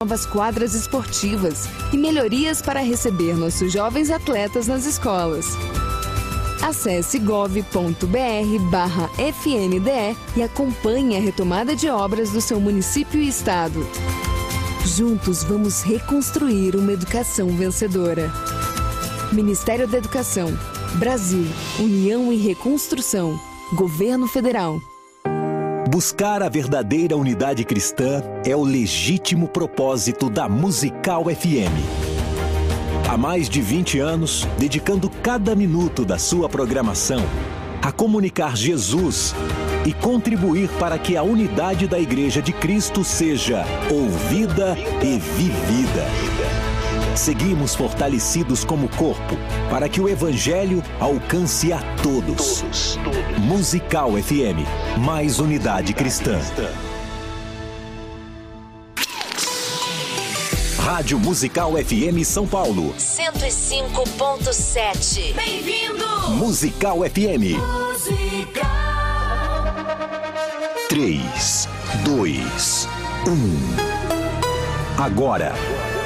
novas quadras esportivas e melhorias para receber nossos jovens atletas nas escolas. Acesse gov.br barra FNDE e acompanhe a retomada de obras do seu município e estado. Juntos vamos reconstruir uma educação vencedora. Ministério da Educação, Brasil, União e Reconstrução, Governo Federal. Buscar a verdadeira unidade cristã é o legítimo propósito da Musical FM. Há mais de 20 anos, dedicando cada minuto da sua programação a comunicar Jesus e contribuir para que a unidade da Igreja de Cristo seja ouvida e vivida. Seguimos fortalecidos como corpo para que o Evangelho alcance a todos. todos, todos. Musical FM, mais unidade cristã. Rádio Musical FM São Paulo. 105.7. Bem-vindo! Musical FM. Musical. 3, 2, 1. Agora.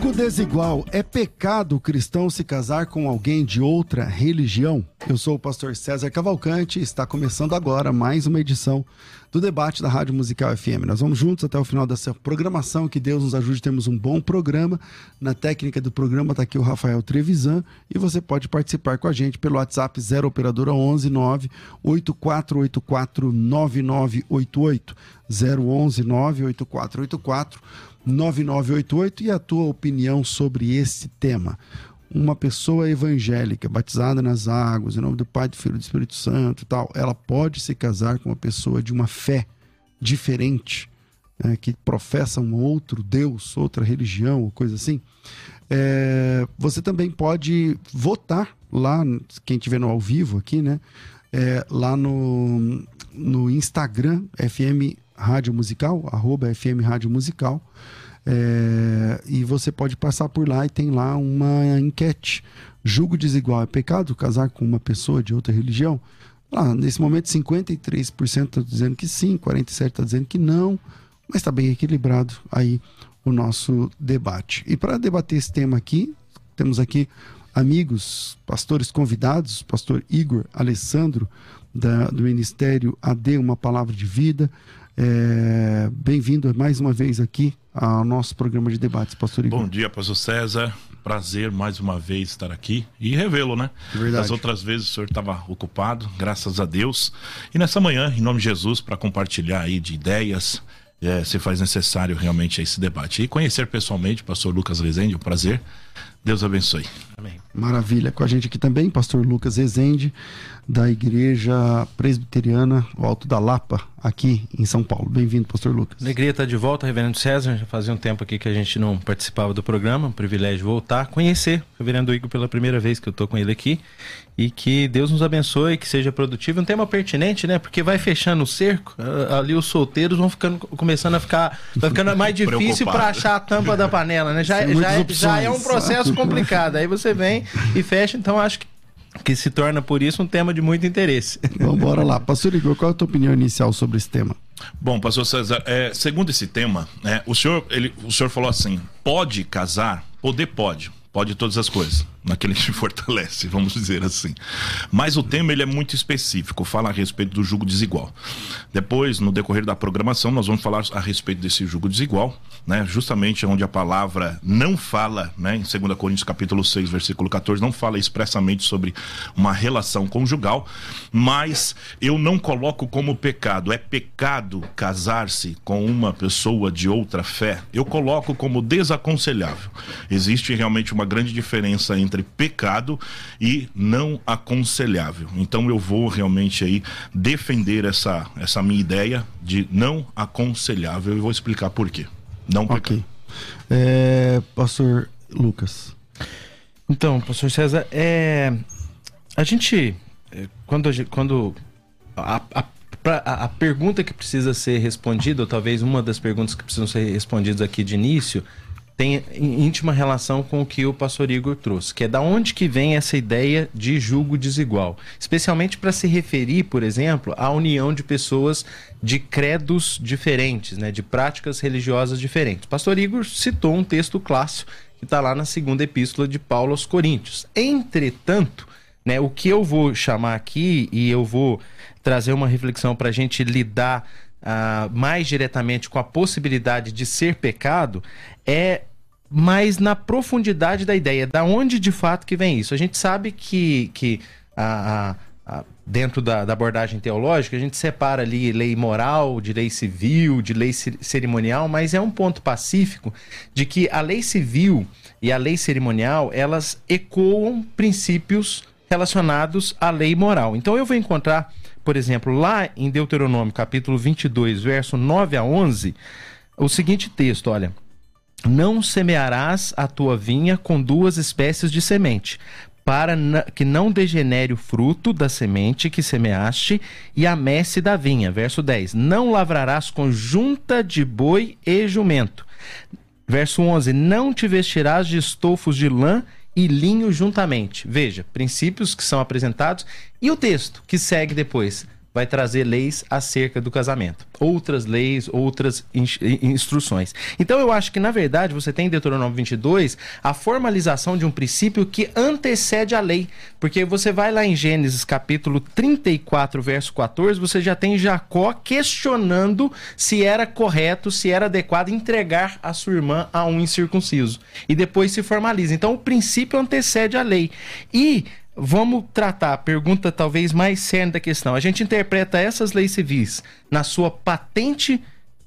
Julgo desigual. É pecado o cristão se casar com alguém de outra religião? Eu sou o pastor César Cavalcante e está começando agora mais uma edição do debate da Rádio Musical FM. Nós vamos juntos até o final dessa programação. Que Deus nos ajude. Temos um bom programa. Na técnica do programa está aqui o Rafael Trevisan e você pode participar com a gente pelo WhatsApp 0 operadora 11 9 8484 9988 011 98484 9988 e a tua opinião sobre esse tema. Uma pessoa evangélica, batizada nas águas, em nome do Pai, do Filho e do Espírito Santo tal, ela pode se casar com uma pessoa de uma fé diferente, né, que professa um outro Deus, outra religião, ou coisa assim. É, você também pode votar lá, quem estiver no ao vivo aqui, né? É, lá no, no Instagram, FM Rádio Musical, arroba FM Rádio Musical. É, e você pode passar por lá e tem lá uma enquete. Julgo desigual é pecado casar com uma pessoa de outra religião? Lá, nesse momento, 53% está dizendo que sim, 47% está dizendo que não, mas está bem equilibrado aí o nosso debate. E para debater esse tema aqui, temos aqui amigos, pastores convidados, pastor Igor Alessandro, da, do Ministério AD, Uma Palavra de Vida, é, Bem-vindo mais uma vez aqui ao nosso programa de debates, pastor Igor. Bom dia, pastor César. Prazer mais uma vez estar aqui e revê-lo, né? Verdade. As outras vezes o senhor estava ocupado, graças a Deus. E nessa manhã, em nome de Jesus, para compartilhar aí de ideias, é, se faz necessário realmente esse debate. E conhecer pessoalmente o pastor Lucas Rezende, um prazer. Deus abençoe. Amém. Maravilha. Com a gente aqui também, pastor Lucas Rezende, da Igreja Presbiteriana o Alto da Lapa, aqui em São Paulo. Bem-vindo, pastor Lucas. Alegria estar de volta, reverendo César. Já fazia um tempo aqui que a gente não participava do programa, um privilégio voltar, conhecer o reverendo Igor pela primeira vez que eu estou com ele aqui e que Deus nos abençoe, que seja produtivo. Um tema pertinente, né? Porque vai fechando o cerco, ali os solteiros vão ficando, começando a ficar, vai ficando mais difícil para achar a tampa da panela, né? Já, já, é, já é um processo complicado. Aí você vem e fecha, então acho que que se torna por isso um tema de muito interesse. Vamos bora lá. Pastor Igor, qual é a tua opinião inicial sobre esse tema? Bom, pastor César, é, segundo esse tema, é, o, senhor, ele, o senhor falou assim: pode casar? Poder pode. Pode todas as coisas naquele que fortalece, vamos dizer assim. Mas o tema ele é muito específico, fala a respeito do jugo desigual. Depois, no decorrer da programação, nós vamos falar a respeito desse jugo desigual, né? Justamente onde a palavra não fala, né, em 2 Coríntios capítulo 6, versículo 14, não fala expressamente sobre uma relação conjugal, mas eu não coloco como pecado, é pecado casar-se com uma pessoa de outra fé. Eu coloco como desaconselhável. Existe realmente uma grande diferença entre entre pecado e não aconselhável. Então eu vou realmente aí defender essa, essa minha ideia de não aconselhável e vou explicar por quê. Não pecado. Ok. É, pastor Lucas. Então, pastor César, é, a gente, é, quando, quando a, a, pra- a- a pergunta que precisa ser respondida, ou talvez uma das perguntas que precisam ser respondidas aqui de início, tem íntima relação com o que o pastor Igor trouxe, que é da onde que vem essa ideia de julgo desigual, especialmente para se referir, por exemplo, à união de pessoas de credos diferentes, né, de práticas religiosas diferentes. O pastor Igor citou um texto clássico que está lá na segunda epístola de Paulo aos Coríntios. Entretanto, né, o que eu vou chamar aqui e eu vou trazer uma reflexão para a gente lidar ah, mais diretamente com a possibilidade de ser pecado é mais na profundidade da ideia, da onde de fato que vem isso. A gente sabe que, que a- a- a- dentro da, da abordagem teológica, a gente separa ali lei moral, de lei civil, de lei ce- cerimonial, mas é um ponto pacífico de que a lei civil e a lei cerimonial, elas ecoam princípios relacionados à lei moral. Então eu vou encontrar, por exemplo, lá em Deuteronômio, capítulo 22, verso 9 a 11, o seguinte texto, olha: não semearás a tua vinha com duas espécies de semente, para que não degenere o fruto da semente que semeaste e a messe da vinha. Verso 10. Não lavrarás com junta de boi e jumento. Verso 11. Não te vestirás de estofos de lã e linho juntamente. Veja, princípios que são apresentados e o texto que segue depois vai trazer leis acerca do casamento. Outras leis, outras ins- instruções. Então eu acho que, na verdade, você tem em Deuteronômio 22 a formalização de um princípio que antecede a lei. Porque você vai lá em Gênesis capítulo 34, verso 14, você já tem Jacó questionando se era correto, se era adequado entregar a sua irmã a um incircunciso. E depois se formaliza. Então o princípio antecede a lei. E Vamos tratar a pergunta talvez mais cerne da questão. A gente interpreta essas leis civis na sua patente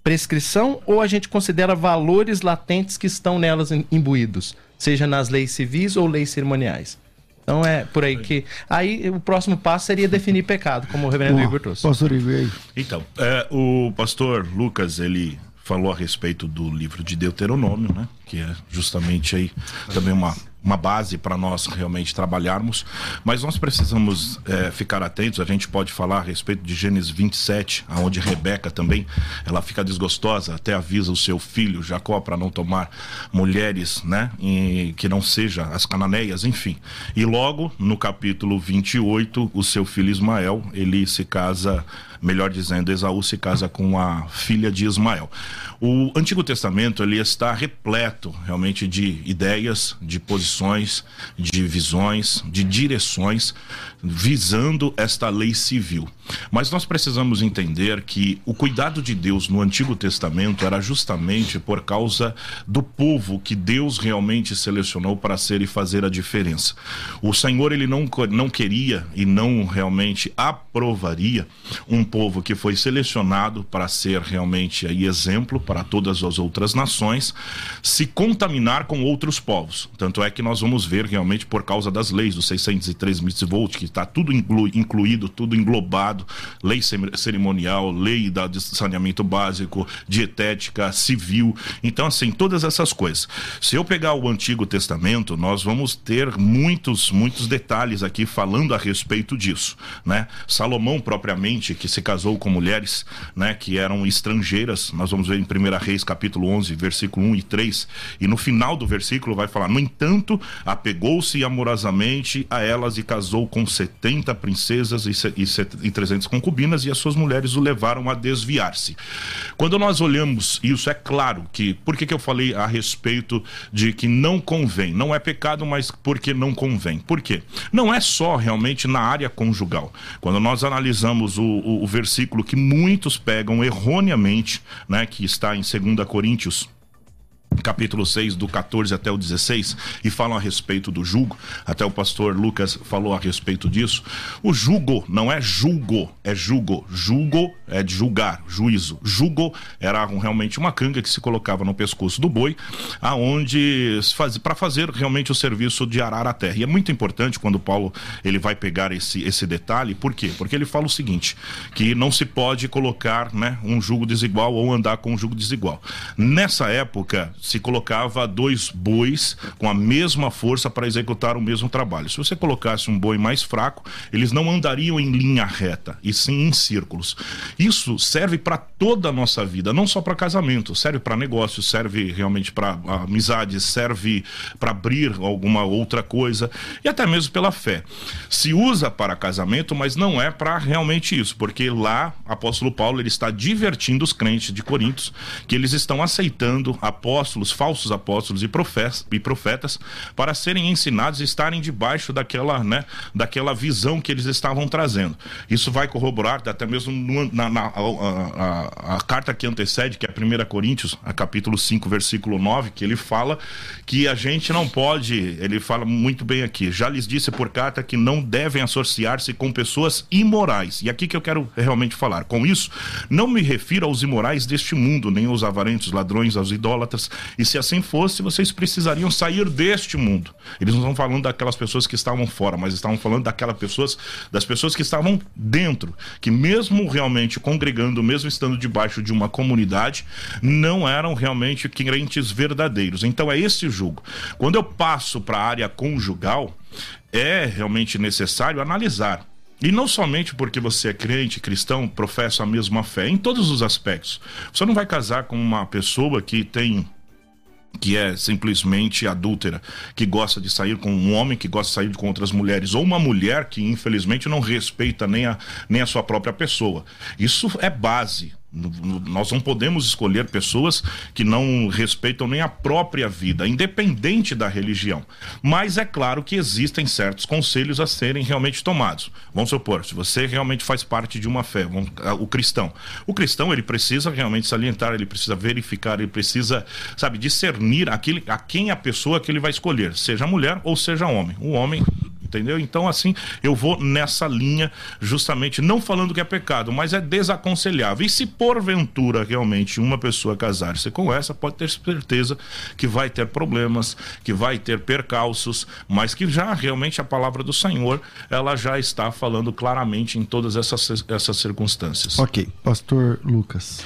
prescrição ou a gente considera valores latentes que estão nelas im- imbuídos, seja nas leis civis ou leis cerimoniais? Então é por aí que. Aí o próximo passo seria definir pecado, como o reverendo Igor trouxe. pastor Igor, aí? Então, é, o pastor Lucas, ele falou a respeito do livro de Deuteronômio, né? Que é justamente aí também uma, uma base para nós realmente trabalharmos. Mas nós precisamos é, ficar atentos. A gente pode falar a respeito de Gênesis 27, onde Rebeca também ela fica desgostosa, até avisa o seu filho Jacó para não tomar mulheres, né? Que não seja as cananeias, enfim. E logo no capítulo 28, o seu filho Ismael, ele se casa melhor dizendo, Esaú se casa com a filha de Ismael. O Antigo Testamento ele está repleto realmente de ideias, de posições, de visões, de direções visando esta lei civil. Mas nós precisamos entender que o cuidado de Deus no Antigo Testamento era justamente por causa do povo que Deus realmente selecionou para ser e fazer a diferença. O Senhor ele não, não queria e não realmente aprovaria um povo que foi selecionado para ser realmente aí exemplo para todas as outras nações se contaminar com outros povos. Tanto é que nós vamos ver realmente por causa das leis dos 603 mitzvot, que está tudo inclu, incluído, tudo englobado, lei cerimonial, lei da, de saneamento básico, dietética, civil. Então, assim, todas essas coisas. Se eu pegar o Antigo Testamento, nós vamos ter muitos, muitos detalhes aqui falando a respeito disso, né? Salomão propriamente, que se casou com mulheres, né, que eram estrangeiras, nós vamos ver em 1 Reis capítulo 11, versículo 1 e 3, e no final do versículo vai falar: "No entanto, apegou-se amorosamente a elas e casou com 70 princesas e, e 300 concubinas, e as suas mulheres o levaram a desviar-se." Quando nós olhamos isso, é claro que por que, que eu falei a respeito de que não convém, não é pecado, mas porque não convém. Por quê? Não é só realmente na área conjugal. Quando nós analisamos o, o, o versículo que muitos pegam erroneamente, né, que está em 2 Coríntios capítulo 6, do 14 até o 16, e falam a respeito do jugo. Até o pastor Lucas falou a respeito disso. O jugo não é julgo, é jugo. Julgo é de julgar, juízo. Jugo era realmente uma canga que se colocava no pescoço do boi, aonde faz, para fazer realmente o serviço de arar a terra. E é muito importante quando Paulo ele vai pegar esse, esse detalhe, por quê? Porque ele fala o seguinte, que não se pode colocar né, um jugo desigual ou andar com um jugo desigual. Nessa época, se colocava dois bois com a mesma força para executar o mesmo trabalho. Se você colocasse um boi mais fraco, eles não andariam em linha reta, e sim em círculos. Isso serve para toda a nossa vida, não só para casamento, serve para negócios, serve realmente para amizades, serve para abrir alguma outra coisa e até mesmo pela fé. Se usa para casamento, mas não é para realmente isso, porque lá apóstolo Paulo ele está divertindo os crentes de Coríntios que eles estão aceitando apóstolos, falsos apóstolos e profetas para serem ensinados e estarem debaixo daquela, né, daquela visão que eles estavam trazendo. Isso vai corroborar até mesmo na, na a, a, a, carta que antecede, que é a 1 Coríntios, a capítulo 5, versículo 9, que ele fala que a gente não pode, ele fala muito bem aqui, já lhes disse por carta que não devem associar-se com pessoas imorais. E aqui que eu quero realmente falar. Com isso, não me refiro aos imorais deste mundo, nem aos avarentos, ladrões, aos idólatras. E se assim fosse, vocês precisariam sair deste mundo. Eles não estão falando daquelas pessoas que estavam fora, mas estavam falando daquelas pessoas, das pessoas que estavam dentro, que mesmo realmente congregando, mesmo estando debaixo de uma comunidade, não eram realmente crentes verdadeiros. Então é esse julgo. Quando eu passo para a área conjugal, é realmente necessário analisar e não somente porque você é crente, cristão, professa a mesma fé, em todos os aspectos. Você não vai casar com uma pessoa que tem que é simplesmente adúltera, que gosta de sair com um homem, que gosta de sair com outras mulheres, ou uma mulher que infelizmente não respeita nem a, nem a sua própria pessoa. Isso é base nós não podemos escolher pessoas que não respeitam nem a própria vida, independente da religião. Mas é claro que existem certos conselhos a serem realmente tomados. Vamos supor, se você realmente faz parte de uma fé, o cristão. O cristão, ele precisa realmente salientar, ele precisa verificar, ele precisa, sabe, discernir aquele, a quem a pessoa que ele vai escolher, seja mulher ou seja homem. O homem entendeu? Então, assim, eu vou nessa linha, justamente, não falando que é pecado, mas é desaconselhável. E se porventura realmente uma pessoa casar-se com essa, pode ter certeza que vai ter problemas, que vai ter percalços, mas que já realmente a palavra do Senhor, ela já está falando claramente em todas essas, essas circunstâncias. Ok, pastor Lucas.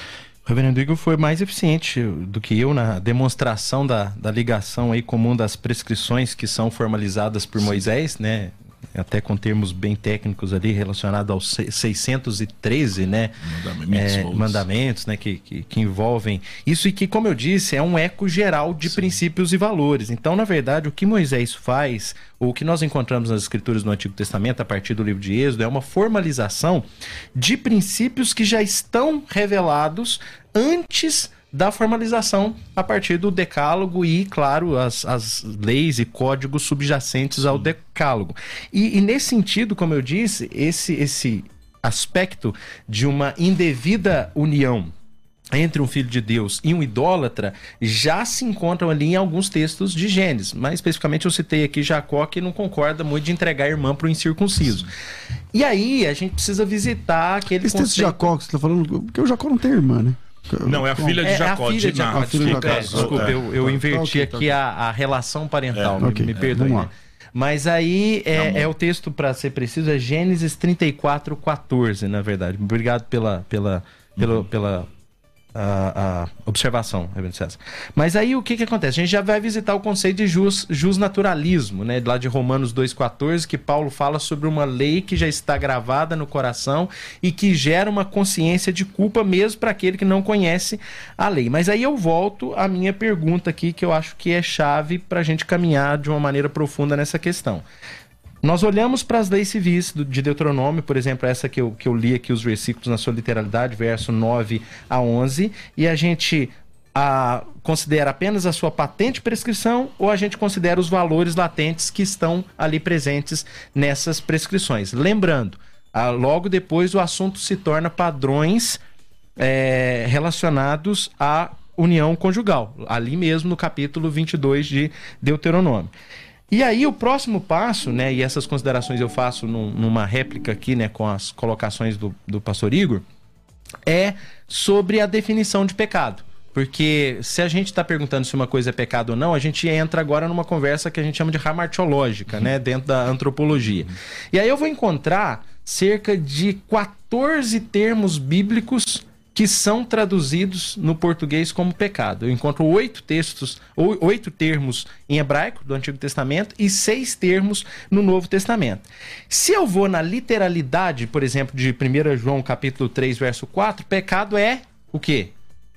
O reverendo Igor foi mais eficiente do que eu na demonstração da, da ligação aí comum das prescrições que são formalizadas por Moisés, né? Até com termos bem técnicos ali relacionados aos 613, né? Mandamentos, é, mandamentos né? Que, que, que, envolvem isso e que, como eu disse, é um eco geral de Sim. princípios e valores. Então, na verdade, o que Moisés faz, ou o que nós encontramos nas escrituras do Antigo Testamento, a partir do livro de Êxodo, é uma formalização de princípios que já estão revelados antes da formalização a partir do decálogo e, claro, as, as leis e códigos subjacentes ao decálogo. E, e nesse sentido, como eu disse, esse, esse aspecto de uma indevida união entre um filho de Deus e um idólatra já se encontram ali em alguns textos de Gênesis. Mas especificamente eu citei aqui Jacó que não concorda muito de entregar a irmã para o incircunciso. E aí a gente precisa visitar aquele Esse conceito... texto de Jacó que você está falando, porque o Jacó não tem irmã, né? Não, é a filha de Jacó. É a filha de Jacó. Desculpa, é, desculpa eu, eu inverti aqui a, a relação parental, me, okay. me perdoe. Mas aí é, é, o texto, para ser preciso, é Gênesis 34, 14, na verdade. Obrigado pela, pela, pela, uhum. pela a, observação, Reverendo César. Mas aí o que, que acontece? A gente já vai visitar o conceito de jus, jus naturalismo, né? Lá de Romanos 2,14, que Paulo fala sobre uma lei que já está gravada no coração e que gera uma consciência de culpa mesmo para aquele que não conhece a lei. Mas aí eu volto à minha pergunta aqui, que eu acho que é chave para a gente caminhar de uma maneira profunda nessa questão. Nós olhamos para as leis civis de Deuteronômio, por exemplo, essa que eu, que eu li aqui, os versículos na sua literalidade, verso 9 a 11, e a gente a, considera apenas a sua patente prescrição ou a gente considera os valores latentes que estão ali presentes nessas prescrições. Lembrando, a, logo depois o assunto se torna padrões é, relacionados a união conjugal, ali mesmo no capítulo 22 de Deuteronômio. E aí o próximo passo, né, e essas considerações eu faço num, numa réplica aqui, né, com as colocações do, do pastor Igor, é sobre a definição de pecado. Porque se a gente está perguntando se uma coisa é pecado ou não, a gente entra agora numa conversa que a gente chama de ramartiológica, né? Dentro da antropologia. E aí eu vou encontrar cerca de 14 termos bíblicos que são traduzidos no português como pecado. Eu encontro oito textos, oito termos em hebraico do Antigo Testamento e seis termos no Novo Testamento. Se eu vou na literalidade, por exemplo, de 1 João capítulo 3, verso 4, pecado é o quê?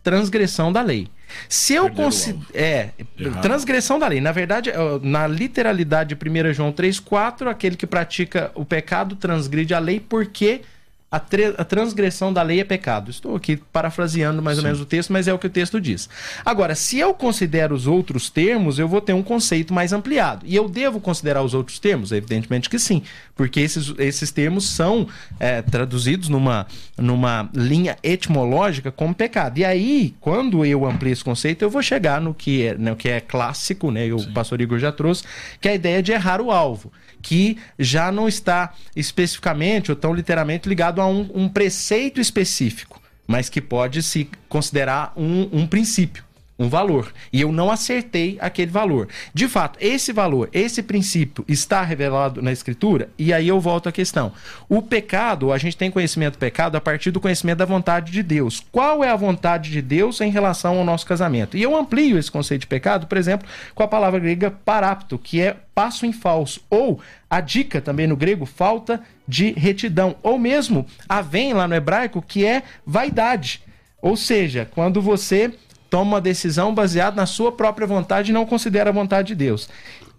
Transgressão da lei. Se eu considero. É, Errado. transgressão da lei. Na verdade, na literalidade de 1 João 3, 4, aquele que pratica o pecado transgride a lei porque a, a, transgressão da lei é pecado. Estou aqui parafraseando mais Sim. ou menos o texto, mas é o que o texto diz. Agora, se eu considero os outros termos, eu vou ter um conceito mais ampliado. E eu devo considerar os outros termos? Evidentemente que sim, porque esses, esses termos são é, traduzidos numa, numa linha etimológica como pecado. E aí, quando eu amplio esse conceito, eu vou chegar no que é, no que é clássico, né? O sim. pastor Igor já trouxe, que é a ideia de errar o alvo que já não está especificamente ou tão literalmente ligado a um, um preceito específico, mas que pode se considerar um, um princípio um valor e eu não acertei aquele valor. De fato, esse valor, esse princípio está revelado na escritura? E aí eu volto à questão. O pecado, a gente tem conhecimento do pecado a partir do conhecimento da vontade de Deus. Qual é a vontade de Deus em relação ao nosso casamento? E eu amplio esse conceito de pecado, por exemplo, com a palavra grega parapto, que é passo em falso, ou a dica também no grego, falta de retidão, ou mesmo a vem lá no hebraico, que é vaidade. Ou seja, quando você toma uma decisão baseada na sua própria vontade e não considera a vontade de Deus.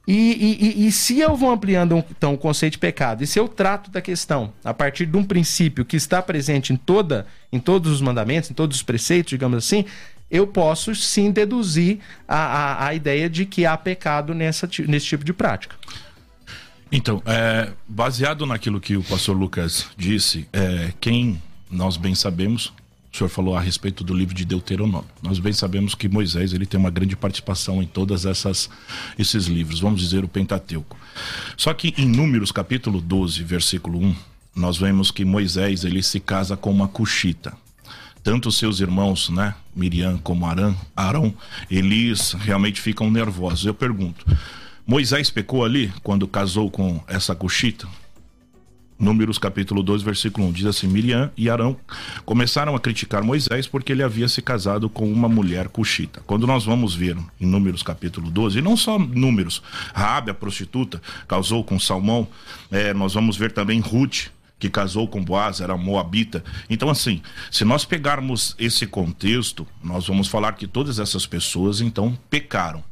E, e, e, se eu vou ampliando então o conceito de pecado, e se eu trato da questão a partir de um princípio que está presente em toda, em todos os mandamentos, em todos os preceitos, digamos assim, eu posso sim deduzir a, a, a ideia de que há pecado nessa, nesse tipo de prática. Então, é, baseado naquilo que o pastor Lucas disse, é, quem nós bem sabemos, o senhor falou a respeito do livro de Deuteronômio. Nós bem sabemos que Moisés ele tem uma grande participação em todas essas esses livros, vamos dizer o Pentateuco. Só que em Números capítulo 12, versículo 1, nós vemos que Moisés ele se casa com uma cuxita. Tanto seus irmãos, né, Miriam como Arão, Arão, eles realmente ficam nervosos. Eu pergunto, Moisés pecou ali quando casou com essa cuxita? Números capítulo 2, versículo 1, diz assim: Miriam e Arão começaram a criticar Moisés porque ele havia se casado com uma mulher cuxita. Quando nós vamos ver em Números capítulo 12, e não só Números, Raabe, a prostituta, casou com Salmão, é, nós vamos ver também Ruth, que casou com Boaz, era moabita. Então, assim, se nós pegarmos esse contexto, nós vamos falar que todas essas pessoas, então, pecaram.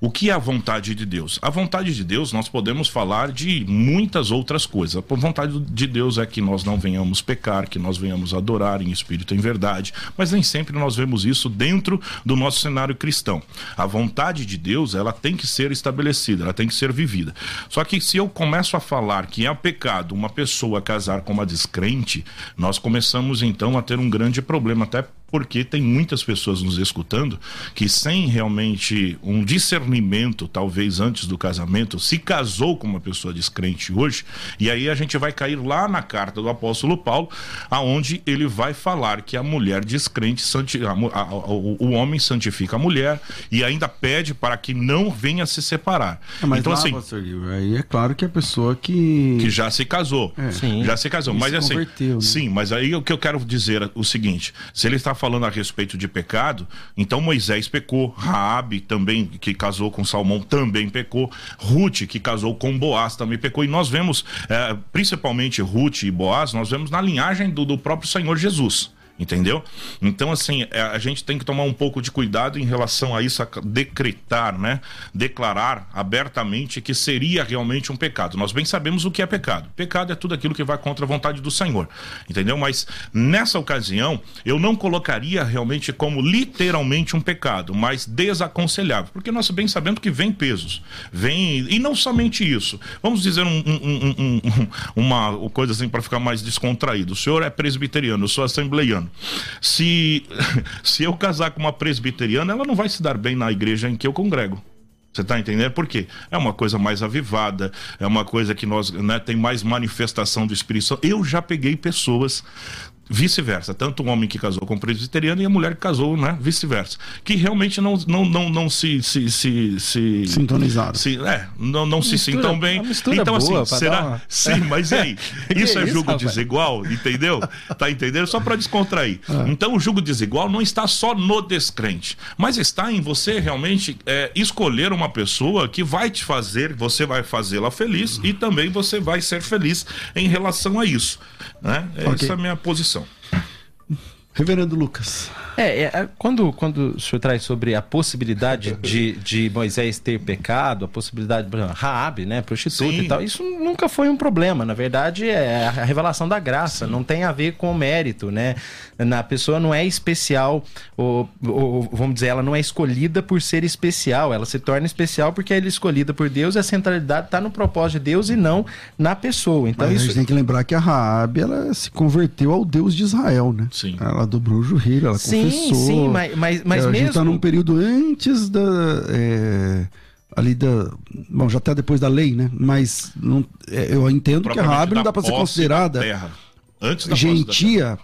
O que é a vontade de Deus? A vontade de Deus, nós podemos falar de muitas outras coisas. A vontade de Deus é que nós não venhamos pecar, que nós venhamos adorar em espírito e em verdade, mas nem sempre nós vemos isso dentro do nosso cenário cristão. A vontade de Deus, ela tem que ser estabelecida, ela tem que ser vivida. Só que se eu começo a falar que é pecado uma pessoa casar com uma descrente, nós começamos então a ter um grande problema, até porque tem muitas pessoas nos escutando que sem realmente um discernimento, talvez antes do casamento, se casou com uma pessoa descrente hoje, e aí a gente vai cair lá na carta do apóstolo Paulo, aonde ele vai falar que a mulher descrente, o homem santifica a mulher e ainda pede para que não venha se separar. É, mas então lá, assim, pastor, aí é claro que a pessoa que que já se casou, é. já se casou, mas assim, né? sim, mas aí o que eu quero dizer é o seguinte, se ele está falando a respeito de pecado, então Moisés pecou, Raabe também que casou com Salmão também pecou, Ruth que casou com Boaz também pecou e nós vemos, é, principalmente Ruth e Boaz, nós vemos na linhagem do, do próprio Senhor Jesus. Entendeu? Então, assim, é, a gente tem que tomar um pouco de cuidado em relação a isso, a decretar, né? Declarar abertamente que seria realmente um pecado. Nós bem sabemos o que é pecado. Pecado é tudo aquilo que vai contra a vontade do Senhor. Entendeu? Mas nessa ocasião, eu não colocaria realmente como literalmente um pecado, mas desaconselhável. Porque nós bem sabemos que vem pesos. Vem. E não somente isso. Vamos dizer um, um, um, uma coisa assim para ficar mais descontraído. O senhor é presbiteriano, eu sou assembleiano. Se, se eu casar com uma presbiteriana, ela não vai se dar bem na igreja em que eu congrego. Você está entendendo? Por quê? É uma coisa mais avivada, é uma coisa que nós né, tem mais manifestação do Espírito Santo. Eu já peguei pessoas vice-versa, tanto o homem que casou com presbiteriano e a mulher que casou, né, vice-versa, que realmente não não não, não se se se, se sintonizaram. Se, é, não não se Mistura- sintam bem. mistura Então boa assim, será? uma- Sim, mas e aí? Isso é isso, julgo rapaz? desigual, entendeu? Tá entendendo? Só para descontrair. Então o julgo desigual não está só no descrente, mas está em você realmente é, escolher uma pessoa que vai te fazer, você vai fazê-la feliz e também você vai ser feliz em relação a isso. Né? Ok. Essa é a minha posição. Reverendo Lucas. É, é, é, quando, quando o senhor traz sobre a possibilidade de, de Moisés ter pecado, a possibilidade, por exemplo, Raab, né, prostituta Sim. e tal, isso nunca foi um problema. Na verdade, é a revelação da graça, não tem a ver com o mérito, né? Na pessoa não é especial, ou, ou, vamos dizer, ela não é escolhida por ser especial, ela se torna especial porque ela é escolhida por Deus e a centralidade está no propósito de Deus e não na pessoa. Então Mas a isso gente tem que lembrar que a Raabe, ela se converteu ao Deus de Israel, né? Sim. Ela dobrou o joelho, ela Sim, confessou. sim, mas, mas, mas a mesmo. gente tá num período antes da. é, ali da. Bom, já até depois da lei, né? Mas não, é, eu entendo que a Raabe não dá pra ser considerada da terra. Antes da posse da terra. gentia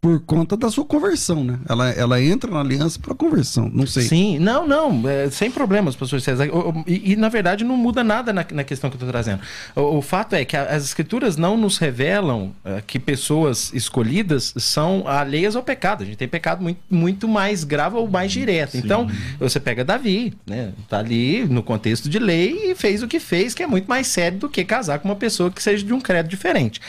por conta da sua conversão, né? Ela, ela entra na aliança para conversão. Não sei. Sim, não, não, é, sem problemas, pastor César. E, e, na verdade não muda nada na, na questão que eu estou trazendo. O, o fato é que a- as escrituras não nos revelam é, que pessoas escolhidas são alheias ao pecado. A gente tem pecado muito, muito mais grave ou mais direto. Então, você pega Davi, né? Tá ali no contexto de lei e fez o que fez, que é muito mais sério do que casar com uma pessoa que seja de um credo diferente.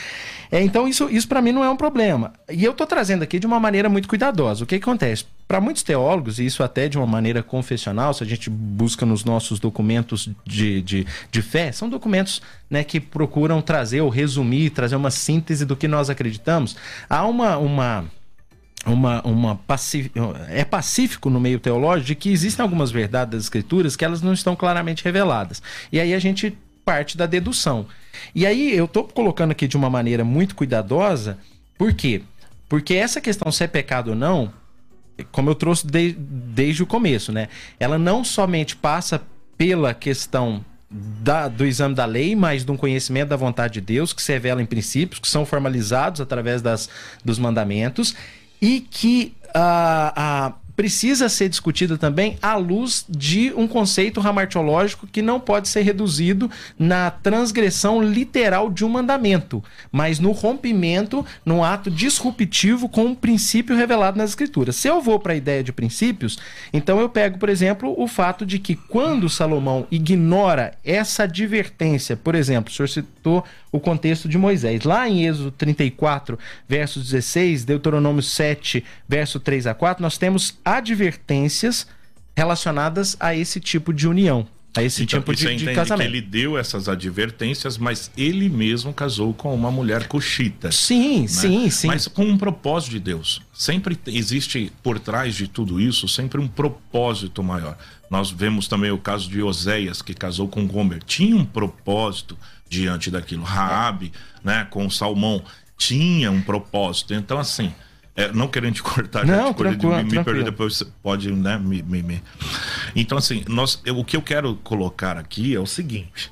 É, então, isso, isso para mim não é um problema. E eu tô trazendo aqui de uma maneira muito cuidadosa. O que, que acontece? Para muitos teólogos, e isso até de uma maneira confessional, se a gente busca nos nossos documentos de, de, de fé, são documentos né, que procuram trazer ou resumir, trazer uma síntese do que nós acreditamos. Há uma. uma uma, uma é pacífico no meio teológico de que existem algumas verdades das escrituras que elas não estão claramente reveladas. E aí a gente parte da dedução. E aí eu tô colocando aqui de uma maneira muito cuidadosa, por quê? Porque essa questão se é pecado ou não, como eu trouxe de- desde o começo, né? Ela não somente passa pela questão da- do exame da lei, mas de um conhecimento da vontade de Deus, que se revela em princípios, que são formalizados através das, dos mandamentos, e que ah, ah, precisa ser discutida também à luz de um conceito ramartiológico que não pode ser reduzido na transgressão literal de um mandamento, mas no rompimento, num ato disruptivo com um princípio revelado nas escrituras. Se eu vou para a ideia de princípios, então eu pego, por exemplo, o fato de que quando Salomão ignora essa advertência, por exemplo, o senhor citou o contexto de Moisés, lá em Êxodo 34, verso 16, Deuteronômio 7, verso 3 a 4, nós temos advertências relacionadas a esse tipo de união, a esse Então, tipo de, de casamento. ele deu essas advertências, mas ele mesmo casou com uma mulher cuxita. Sim, né? sim, sim. Mas com um propósito de Deus. Sempre te- existe por trás de tudo isso sempre um propósito maior. Nós vemos também o caso de Oséias, que casou com Gomer. Tinha um propósito diante daquilo. Raabe, né, com Salmão, tinha um propósito. Então, assim, é, não querendo te cortar, já Não, te tranquilo, me, me tranquilo. perdoe, depois você pode, né, me, me- me- Então, assim, nós, eu- o que eu quero colocar aqui é o seguinte.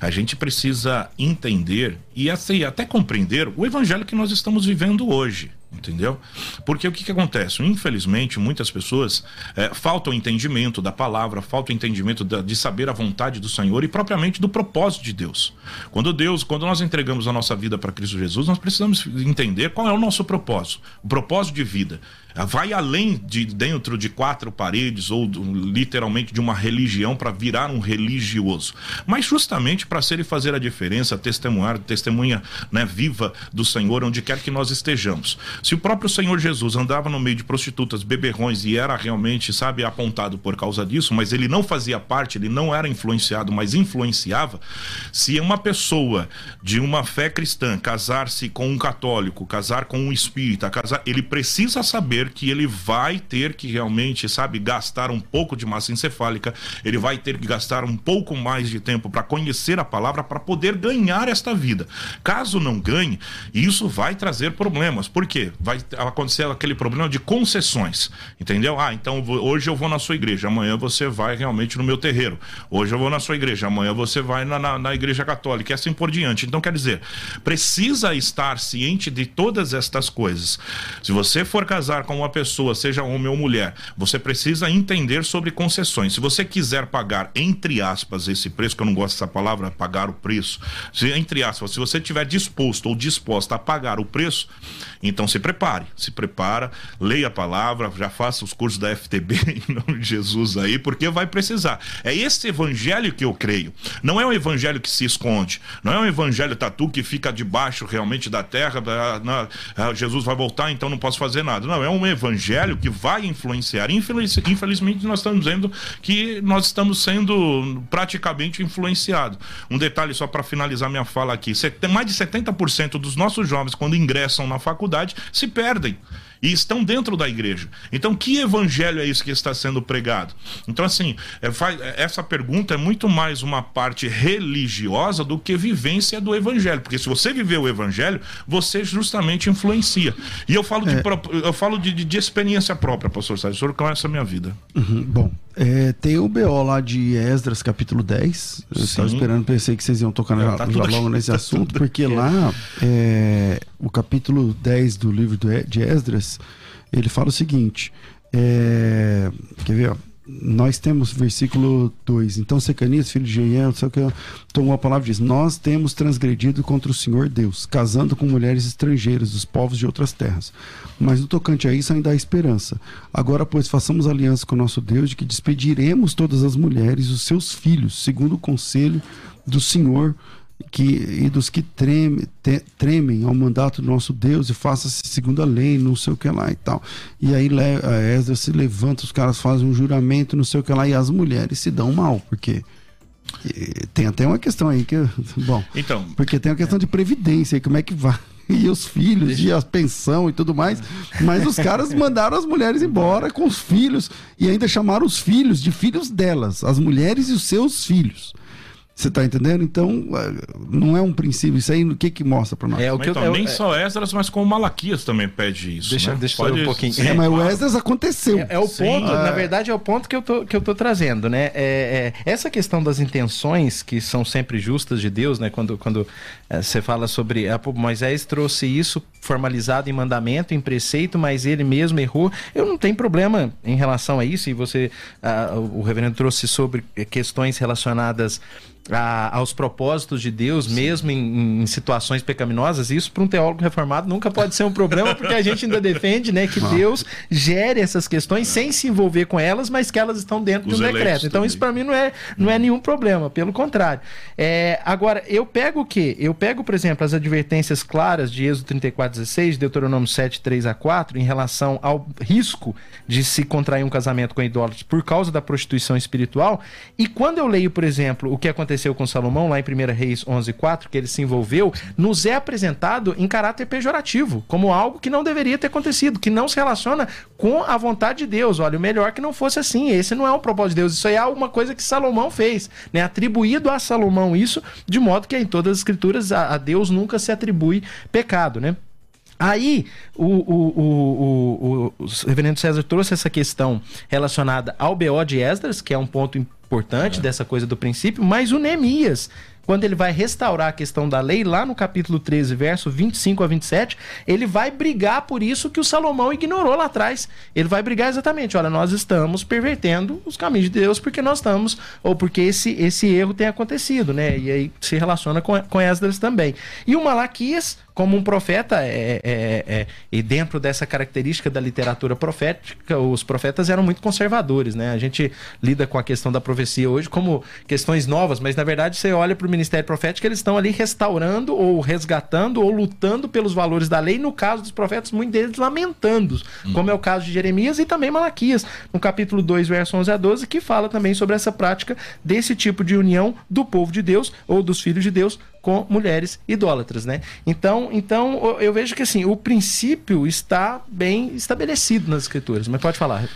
A gente precisa entender e assim, até compreender o evangelho que nós estamos vivendo hoje. Entendeu? Porque o que, que acontece? Infelizmente, muitas pessoas é, faltam entendimento da palavra, falta entendimento da- de saber a vontade do Senhor e propriamente do propósito de Deus. Quando Deus, quando nós entregamos a nossa vida para Cristo Jesus, nós precisamos entender qual é o nosso propósito, o propósito de vida. Vai além de dentro de quatro paredes ou literalmente de uma religião para virar um religioso, mas justamente para ser e fazer a diferença, testemunhar, testemunha né, viva do Senhor onde quer que nós estejamos. Se o próprio Senhor Jesus andava no meio de prostitutas, beberrões e era realmente, sabe, apontado por causa disso, mas ele não fazia parte, ele não era influenciado, mas influenciava. Se uma pessoa de uma fé cristã casar-se com um católico, casar com um espírita, casar, ele precisa saber que ele vai ter que realmente, sabe, gastar um pouco de massa encefálica, ele vai ter que gastar um pouco mais de tempo para conhecer a palavra para poder ganhar esta vida. Caso não ganhe, isso vai trazer problemas. Por quê? vai acontecer aquele problema de concessões, entendeu? Ah, então hoje eu vou na sua igreja, amanhã você vai realmente no meu terreiro. Hoje eu vou na sua igreja, amanhã você vai na, na, na igreja católica, e assim por diante. Então, quer dizer, precisa estar ciente de todas estas coisas. Se você for casar com uma pessoa, seja homem ou mulher, você precisa entender sobre concessões. Se você quiser pagar, entre aspas, esse preço, que eu não gosto dessa palavra, pagar o preço, se, entre aspas, se você estiver disposto ou disposta a pagar o preço, então se prepare, se prepara, leia a palavra, já faça os cursos da FTB em nome de Jesus aí, porque vai precisar. É esse evangelho que eu creio. Não é um evangelho que se esconde, não é um evangelho tatu que fica debaixo realmente da terra, Jesus vai voltar, então não posso fazer nada. Não, é um evangelho que vai influenciar. Infeliz, infelizmente, nós estamos vendo que nós estamos sendo praticamente influenciados. Um detalhe só para finalizar minha fala aqui: mais de 70% dos nossos jovens, quando ingressam na faculdade, se perdem e estão dentro da igreja. Então, que evangelho é isso que está sendo pregado? Então, assim, é, faz, é, essa pergunta é muito mais uma parte religiosa do que vivência do evangelho. Porque se você viver o evangelho, você justamente influencia. E eu falo, é. de, eu falo de, de, experiência própria, pastor Sérgio. O senhor conhece a minha vida. Uhum, bom, é, tem o BO lá de Esdras, capítulo 10. Eu estava esperando, pensei que vocês iam tocar na, tá já logo nesse tá assunto, porque lá, é, o capítulo 10 do livro de Esdras, ele fala o seguinte: é, quer ver? Ó, nós temos, versículo 2, então Secanias, filho de Jeiel, tomou a palavra e diz, nós temos transgredido contra o Senhor Deus, casando com mulheres estrangeiras dos povos de outras terras. Mas no tocante a isso ainda há esperança. Agora, pois, façamos aliança com o nosso Deus de que despediremos todas as mulheres os seus filhos, segundo o conselho do Senhor que, e dos que treme, te, tremem ao mandato do nosso Deus e faça-se segundo a lei, não sei o que lá e tal. E aí a Esdras se levanta, os caras fazem um juramento, não sei o que lá, e as mulheres se dão mal, porque tem até uma questão aí que. Bom. Então. Porque tem uma questão de previdência aí, como é que vai? E os filhos, Deixa... e a pensão e tudo mais. Mas os caras mandaram as mulheres embora com os filhos e ainda chamaram os filhos de filhos delas, as mulheres e os seus filhos. Você está entendendo? Então, é, não é um princípio. Isso aí, o que que mostra para nós? É, o que então, eu, nem é, só Esdras, mas como Malaquias também pede isso. Deixa, né? deixa Pode... um pouquinho. É, mas o Esdras aconteceu. É, é o Sim, ponto, na verdade, é o ponto que eu tô, que eu tô trazendo, né? É, essa questão das intenções, que são sempre justas de Deus, né? Quando, quando você fala sobre. Ah, pô, Moisés trouxe isso formalizado em mandamento, em preceito, mas ele mesmo errou. Eu não tenho problema em relação a isso, e você. Ah, o reverendo trouxe sobre questões relacionadas a, aos propósitos de Deus, Sim. mesmo em, em, situações pecaminosas, isso para um teólogo reformado nunca pode ser um problema, porque a gente ainda defende né, que ah. Deus gere essas questões sem se envolver com elas, mas que elas estão dentro Os de um decreto. Então, isso para mim não é, não é nenhum problema, pelo contrário. É, agora, eu pego o quê? Eu pego, por exemplo, as advertências claras de Êxodo 34, 16, Deuteronômio 7, 3 a 4, em relação ao risco de se contrair um casamento com idólatras por causa da prostituição espiritual. E quando eu leio, por exemplo, o que aconteceu aconteceu com Salomão lá em 1 Reis 11:4, que ele se envolveu, nos é apresentado em caráter pejorativo, como algo que não deveria ter acontecido, que não se relaciona com a vontade de Deus. Olha, o melhor que não fosse assim. Esse não é o propósito de Deus. Isso aí é alguma coisa que Salomão fez, né? Atribuído a Salomão isso, de modo que em todas as escrituras a, a Deus nunca se atribui pecado, né? Aí, o, o, o, o, reverendo César trouxe essa questão relacionada ao BO de Esdras, que é um ponto importante é. dessa coisa do princípio, mas o Neemias quando ele vai restaurar a questão da lei, lá no capítulo 13, verso 25 a 27, ele vai brigar por isso que o Salomão ignorou lá atrás. Ele vai brigar exatamente, olha, nós estamos pervertendo os caminhos de Deus porque nós estamos, ou porque esse, esse erro tem acontecido, né? E aí se relaciona com, com Esdras também. E o Malaquias, como um profeta, é, é, é, e dentro dessa característica da literatura profética, os profetas eram muito conservadores, né? A gente lida com a questão da profecia hoje como questões novas, mas na verdade você olha para o ministério profético, eles estão ali restaurando ou resgatando ou lutando pelos valores da lei, no caso dos profetas, muitos deles lamentando, hum. como é o caso de Jeremias e também Malaquias, no capítulo 2, verso 11 a 12, que fala também sobre essa prática desse tipo de união do povo de Deus ou dos filhos de Deus com mulheres idólatras, né? Então, então eu vejo que assim, o princípio está bem estabelecido nas escrituras, mas pode falar.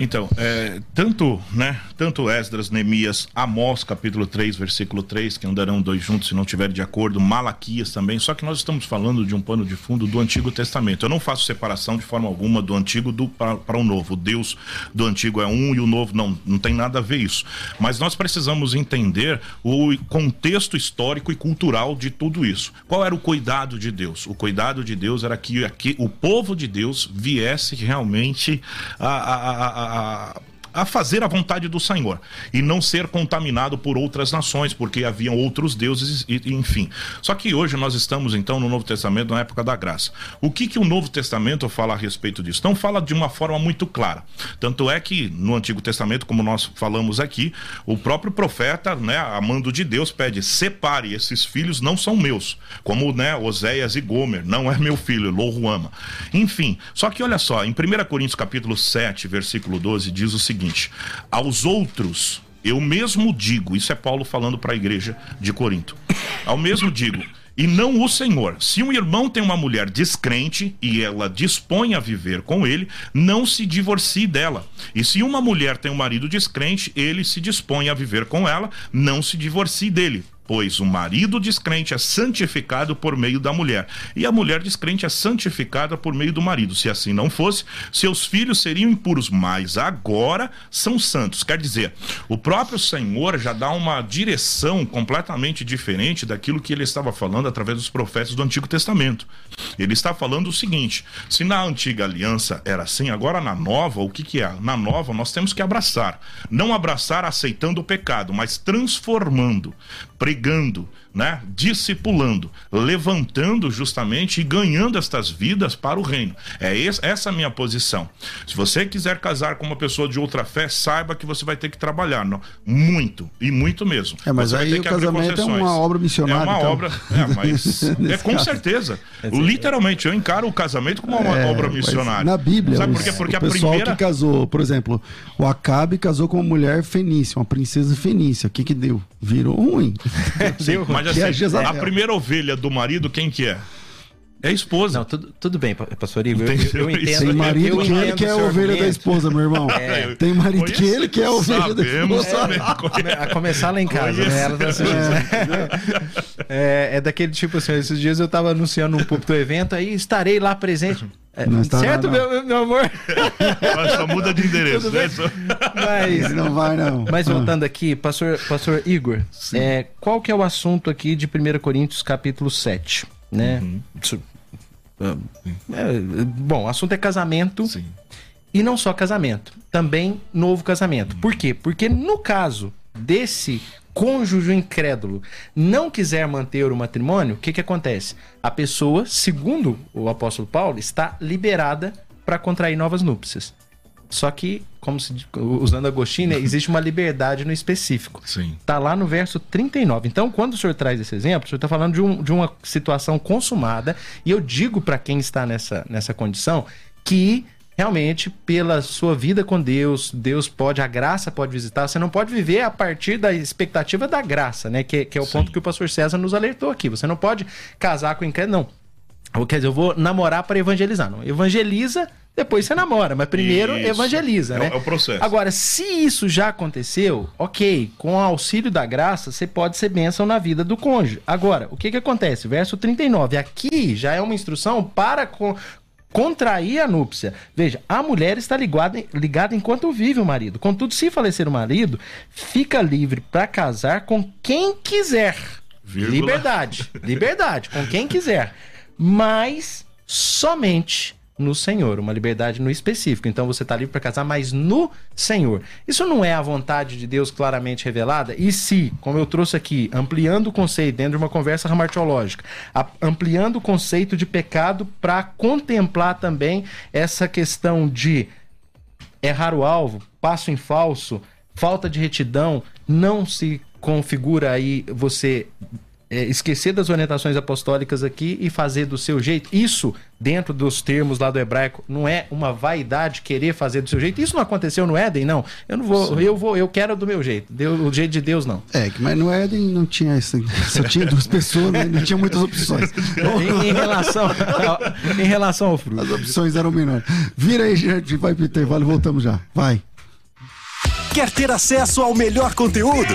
Então, é, tanto, né, tanto Esdras, Neemias, Amós, capítulo 3, versículo 3, que andarão dois juntos se não tiverem de acordo, Malaquias também, só que nós estamos falando de um pano de fundo do Antigo Testamento. Eu não faço separação de forma alguma do Antigo para o Novo. O Deus do Antigo é um e o Novo não, não tem nada a ver isso. Mas nós precisamos entender o contexto histórico e cultural de tudo isso. Qual era o cuidado de Deus? O cuidado de Deus era que aqui, o povo de Deus viesse realmente a, a, a, a a fazer a vontade do Senhor e não ser contaminado por outras nações, porque haviam outros deuses, e, enfim. Só que hoje nós estamos então no Novo Testamento, na época da graça. O que, que o Novo Testamento fala a respeito disso? Então fala de uma forma muito clara. Tanto é que no Antigo Testamento, como nós falamos aqui, o próprio profeta, né, amando de Deus, pede: separe, esses filhos não são meus. Como né, Oséias e Gomer, não é meu filho, Louro ama. Enfim, só que olha só, em 1 Coríntios capítulo 7, versículo 12, diz o seguinte seguinte: aos outros eu mesmo digo, isso é Paulo falando para a igreja de Corinto. Ao mesmo digo, e não o Senhor. Se um irmão tem uma mulher descrente e ela dispõe a viver com ele, não se divorcie dela. E se uma mulher tem um marido descrente, ele se dispõe a viver com ela, não se divorcie dele pois o marido descrente é santificado por meio da mulher, e a mulher descrente é santificada por meio do marido. Se assim não fosse, seus filhos seriam impuros, mas agora são santos. Quer dizer, o próprio Senhor já dá uma direção completamente diferente daquilo que ele estava falando através dos profetas do Antigo Testamento. Ele está falando o seguinte: se na antiga aliança era assim, agora na nova, o que, que é? Na nova, nós temos que abraçar. Não abraçar aceitando o pecado, mas transformando pregando, né? discipulando, levantando justamente e ganhando estas vidas para o reino. É essa a minha posição. Se você quiser casar com uma pessoa de outra fé, saiba que você vai ter que trabalhar não? muito, e muito mesmo. É, mas você aí o casamento é uma obra missionária. É uma então. obra, é, mas é com certeza. Literalmente, eu encaro o casamento como uma é, obra missionária. Na Bíblia, Sabe por quê? Porque o pessoal a primeira... que casou, por exemplo, o Acabe casou com uma mulher fenícia, uma princesa fenícia. O que que deu? Virou ruim. Deu, mas assim, a primeira ovelha do marido, quem que é? É a esposa. Não, tudo, tudo bem, pastor Igor. Eu, eu, entendo. Tem marido que ele quer a ovelha argumento. da esposa, meu irmão. É. Tem marido que ele quer a ovelha da esposa. É, a começar lá em casa, né? Ela tá é. é, é daquele tipo assim, esses dias eu tava anunciando um pouco do evento, aí estarei lá presente. É, certo, meu, meu amor? Só muda de endereço, né? Mas, não vai, não. Mas voltando aqui, pastor, pastor Igor, é, qual que é o assunto aqui de 1 Coríntios capítulo 7? Né? Uhum. É, bom, o assunto é casamento. Sim. E não só casamento, também novo casamento. Uhum. Por quê? Porque no caso desse cônjuge incrédulo não quiser manter o matrimônio, o que, que acontece? A pessoa, segundo o apóstolo Paulo, está liberada para contrair novas núpcias. Só que, como se, usando Agostinho, né, existe uma liberdade no específico. Sim. Tá lá no verso 39. Então, quando o senhor traz esse exemplo, o senhor está falando de, um, de uma situação consumada, e eu digo para quem está nessa, nessa condição que realmente pela sua vida com Deus, Deus pode, a graça pode visitar. Você não pode viver a partir da expectativa da graça, né? Que, que é o Sim. ponto que o pastor César nos alertou aqui. Você não pode casar com incrédulo, não. Ou, quer dizer, eu vou namorar para evangelizar. Não, evangeliza, depois você namora, mas primeiro isso. evangeliza, é, né? É o processo. Agora, se isso já aconteceu, ok, com o auxílio da graça, você pode ser bênção na vida do cônjuge. Agora, o que que acontece? Verso 39, aqui já é uma instrução para contrair a núpcia. Veja, a mulher está ligada, ligada enquanto vive o marido. Contudo, se falecer o marido, fica livre para casar com quem quiser. Vírgula. Liberdade. Liberdade, com quem quiser. Mas somente no Senhor, uma liberdade no específico. Então você está livre para casar, mas no Senhor. Isso não é a vontade de Deus claramente revelada? E se, como eu trouxe aqui, ampliando o conceito dentro de uma conversa ramartiológica, ampliando o conceito de pecado para contemplar também essa questão de errar o alvo, passo em falso, falta de retidão, não se configura aí você é, esquecer das orientações apostólicas aqui e fazer do seu jeito. Isso, dentro dos termos lá do hebraico, não é uma vaidade querer fazer do seu jeito. Isso não aconteceu no Éden, não. Eu não vou, Sim. eu vou, eu quero do meu jeito. Deus, o jeito de Deus, não. É, mas no Éden não tinha isso. Só tinha duas pessoas, né? não tinha muitas opções. em, em, relação, em relação ao fruto. As opções eram menores. Vira aí, gente, vai pro intervalo voltamos já. Vai. Quer ter acesso ao melhor conteúdo?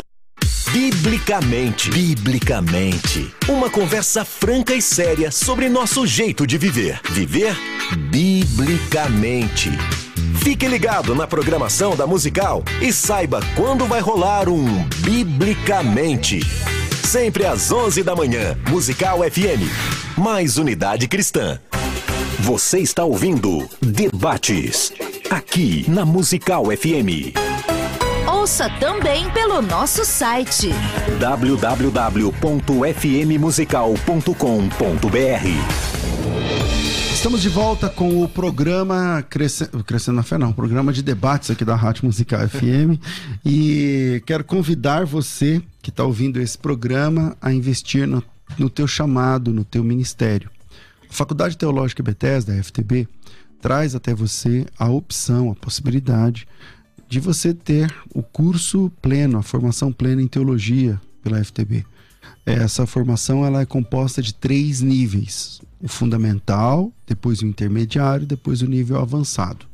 Biblicamente. Biblicamente. Uma conversa franca e séria sobre nosso jeito de viver. Viver biblicamente. Fique ligado na programação da Musical e saiba quando vai rolar um Biblicamente. Sempre às 11 da manhã, Musical FM. Mais unidade cristã. Você está ouvindo Debates. Aqui na Musical FM. Ouça também pelo nosso site www.fmmusical.com.br. Estamos de volta com o programa Crescendo, Crescendo na Fé, não, programa de debates aqui da Rádio Musical FM. e quero convidar você que está ouvindo esse programa a investir no, no teu chamado, no teu ministério. A Faculdade Teológica Bethesda, a FTB, traz até você a opção, a possibilidade de você ter o curso pleno, a formação plena em teologia pela FTB. Essa formação ela é composta de três níveis: o fundamental, depois o intermediário, depois o nível avançado.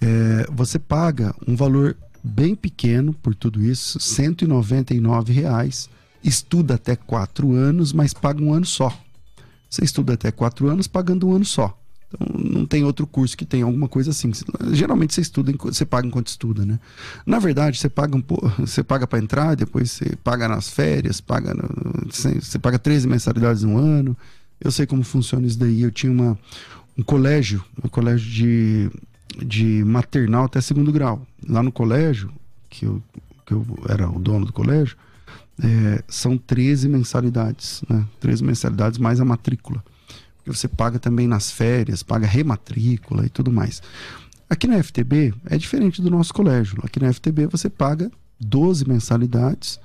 É, você paga um valor bem pequeno por tudo isso, 199 reais, estuda até quatro anos, mas paga um ano só. Você estuda até quatro anos pagando um ano só. Então, não tem outro curso que tenha alguma coisa assim. Geralmente você estuda, você paga enquanto estuda, né? Na verdade, você paga um você paga para entrar, depois você paga nas férias, paga você paga 13 mensalidades no ano. Eu sei como funciona isso daí. Eu tinha uma, um colégio, um colégio de, de maternal até segundo grau. Lá no colégio, que eu, que eu era o dono do colégio, é, são 13 mensalidades, né? 13 mensalidades mais a matrícula que você paga também nas férias, paga rematrícula e tudo mais. Aqui na FTB é diferente do nosso colégio. Aqui na FTB você paga 12 mensalidades,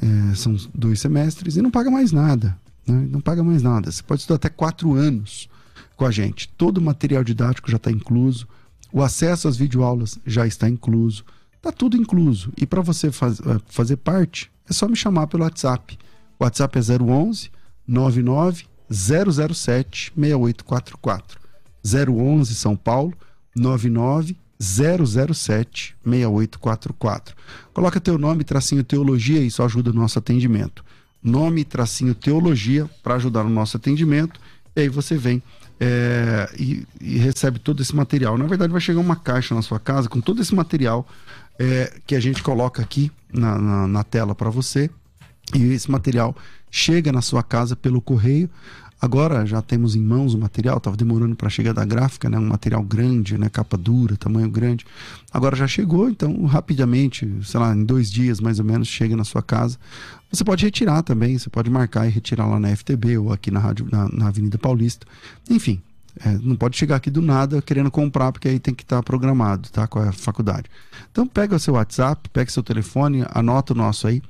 é, são dois semestres, e não paga mais nada. Né? Não paga mais nada. Você pode estudar até quatro anos com a gente. Todo o material didático já está incluso, o acesso às videoaulas já está incluso. Está tudo incluso. E para você faz, é, fazer parte, é só me chamar pelo WhatsApp. O WhatsApp é 011 99 007 6844. 011 São Paulo 99 007 6844. Coloca teu nome, tracinho teologia, isso ajuda no nosso atendimento. Nome, tracinho teologia, para ajudar no nosso atendimento. E aí você vem é, e, e, recebe todo esse material. Na verdade, vai chegar uma caixa na sua casa com todo esse material é, que a gente coloca aqui na, na, na tela para você. E esse material chega na sua casa pelo correio. Agora já temos em mãos o material, estava demorando para chegar da gráfica, né? um material grande, né? capa dura, tamanho grande. Agora já chegou, então rapidamente, sei lá, em dois dias mais ou menos, chega na sua casa. Você pode retirar também, você pode marcar e retirar lá na FTB ou aqui na, rádio, na, na Avenida Paulista. Enfim, é, não pode chegar aqui do nada querendo comprar, porque aí tem que estar tá programado, tá? Com a faculdade. Então pega o seu WhatsApp, pega seu telefone, anota o nosso aí,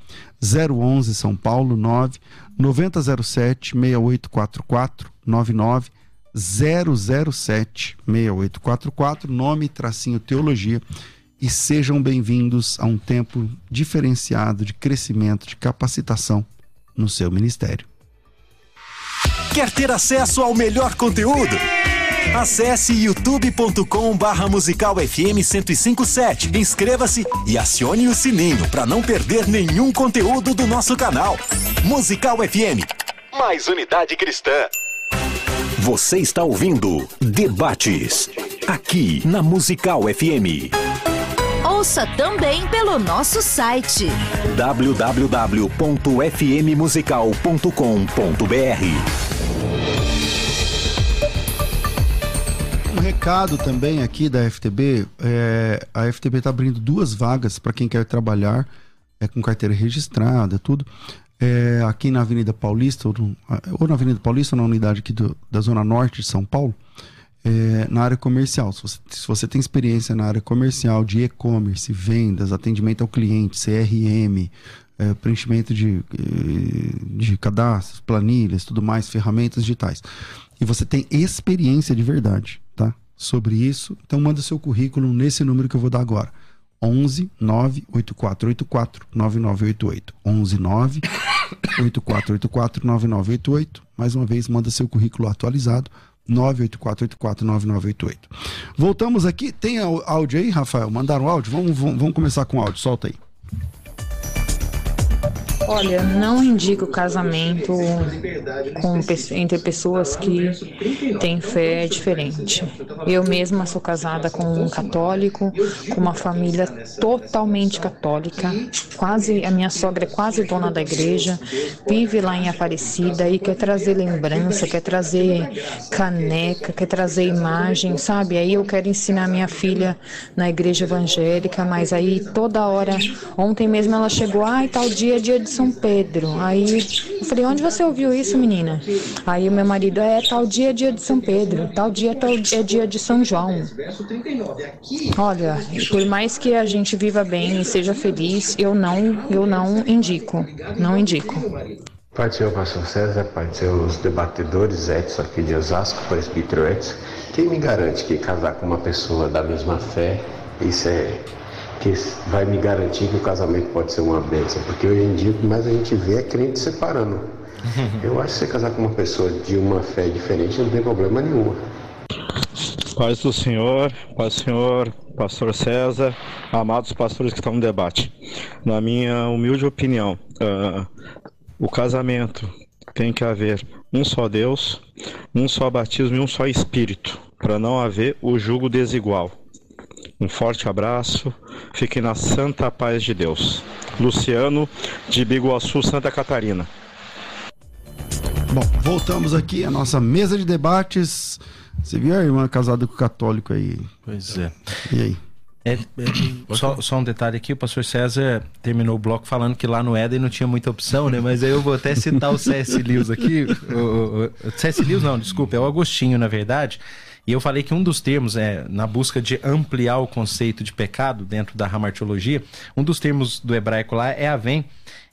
011 São Paulo 9 9007 6844 99 007 6844, nome tracinho teologia e sejam bem-vindos a um tempo diferenciado de crescimento, de capacitação no seu ministério. Quer ter acesso ao melhor conteúdo? Acesse youtube.com barra musical FM 1057. Inscreva-se e acione o sininho para não perder nenhum conteúdo do nosso canal. Musical FM. Mais unidade cristã. Você está ouvindo Debates, aqui na Musical FM. Ouça também pelo nosso site www.fmmusical.com.br. Um recado também aqui da FTB: é, a FTB está abrindo duas vagas para quem quer trabalhar é, com carteira registrada, tudo. É, aqui na Avenida Paulista, ou, no, ou, na Avenida Paulista, na unidade aqui do, da Zona Norte de São Paulo, é, na área comercial. Se você, se você, tem experiência na área comercial, de e-commerce, vendas, atendimento ao cliente, CRM, é, preenchimento de, de cadastros, planilhas, tudo mais, ferramentas digitais, e você tem experiência de verdade, tá? Sobre isso, então manda seu currículo nesse número que eu vou dar agora. 11 98484 9988. 11 98484 9988. Mais uma vez, manda seu currículo atualizado. 984849988. Voltamos aqui. Tem áudio aí, Rafael? Mandaram áudio? Vamos, vamos, vamos começar com áudio. Solta aí. Olha, não indico casamento com, entre pessoas que têm fé diferente. Eu mesma sou casada com um católico, com uma família totalmente católica. Quase a minha sogra é quase dona da igreja, vive lá em Aparecida e quer trazer lembrança, quer trazer caneca, quer trazer imagem, sabe? Aí eu quero ensinar minha filha na igreja evangélica, mas aí toda hora, ontem mesmo ela chegou, ai, tal dia é dia de são Pedro. Aí eu falei, onde você ouviu isso, menina? Aí o meu marido, é tal dia é dia de São Pedro, tal dia é dia de São João. Olha, por mais que a gente viva bem e seja feliz, eu não, eu não indico, não indico. Pai do Senhor Pastor César, Pai do Senhor os debatedores, Edson aqui de Osasco, presbítero Edson. Quem me garante que casar com uma pessoa da mesma fé, isso é que vai me garantir que o casamento pode ser uma bênção, porque hoje em dia o que mais a gente vê é crente separando. Eu acho que você casar com uma pessoa de uma fé diferente não tem problema nenhum. Paz do Senhor, paz do Senhor, pastor César, amados pastores que estão no debate. Na minha humilde opinião, uh, o casamento tem que haver um só Deus, um só batismo e um só Espírito, para não haver o jugo desigual. Um forte abraço, fiquem na santa paz de Deus. Luciano, de Biguaçu, Santa Catarina. Bom, voltamos aqui à nossa mesa de debates. Você viu a irmã casada com o católico aí? Pois é. E aí? É, é, só, só, um detalhe aqui, o pastor César terminou o bloco falando que lá no Éden não tinha muita opção, né? Mas aí eu vou até citar o C.S. Lewis aqui. O, o, o C.S. Lewis não, desculpa, é o Agostinho, na verdade. E eu falei que um dos termos, é, na busca de ampliar o conceito de pecado dentro da ramartiologia, um dos termos do hebraico lá é avém,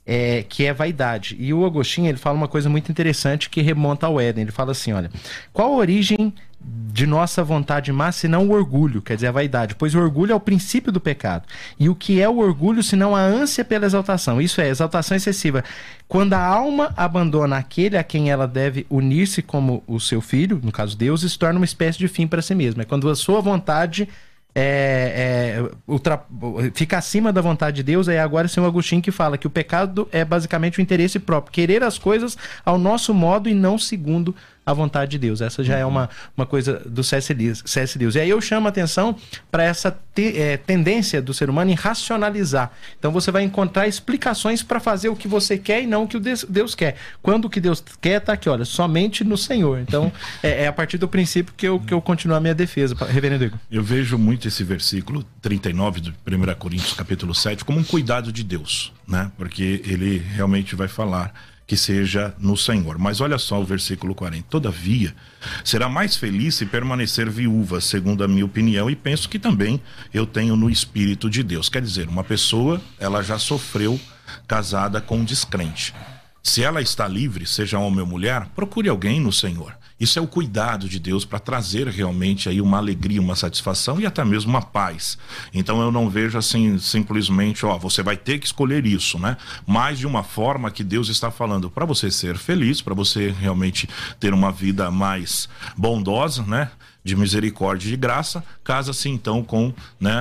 é, que é vaidade. E o Agostinho ele fala uma coisa muito interessante que remonta ao Éden. Ele fala assim: olha, qual a origem de nossa vontade má, senão o orgulho, quer dizer, a vaidade, pois o orgulho é o princípio do pecado. E o que é o orgulho, senão a ânsia pela exaltação? Isso é, exaltação excessiva. Quando a alma abandona aquele a quem ela deve unir-se como o seu filho, no caso Deus, se torna uma espécie de fim para si mesma. É quando a sua vontade é, é, ultra, fica acima da vontade de Deus, é agora o Senhor Agostinho que fala que o pecado é basicamente o interesse próprio, querer as coisas ao nosso modo e não segundo a vontade de Deus. Essa já é uma, uma coisa do C.S. Lewis. E aí eu chamo a atenção para essa te, é, tendência do ser humano em racionalizar. Então você vai encontrar explicações para fazer o que você quer e não o que Deus quer. Quando o que Deus quer está aqui, olha, somente no Senhor. Então é, é, a partir do princípio que eu, que eu continuo a minha defesa, Reverendo Igor. Eu vejo muito esse versículo 39 do 1 Coríntios capítulo 7 como um cuidado de Deus, né? Porque ele realmente vai falar que seja no Senhor. Mas olha só o versículo 40. Todavia, será mais feliz se permanecer viúva, segundo a minha opinião, e penso que também eu tenho no Espírito de Deus. Quer dizer, uma pessoa, ela já sofreu casada com um descrente. Se ela está livre, seja homem ou mulher, procure alguém no Senhor. Isso é o cuidado de Deus para trazer realmente aí uma alegria, uma satisfação e até mesmo uma paz. Então eu não vejo assim simplesmente, ó, você vai ter que escolher isso, né? Mas de uma forma que Deus está falando para você ser feliz, para você realmente ter uma vida mais bondosa, né? De misericórdia e de graça, casa-se então com né,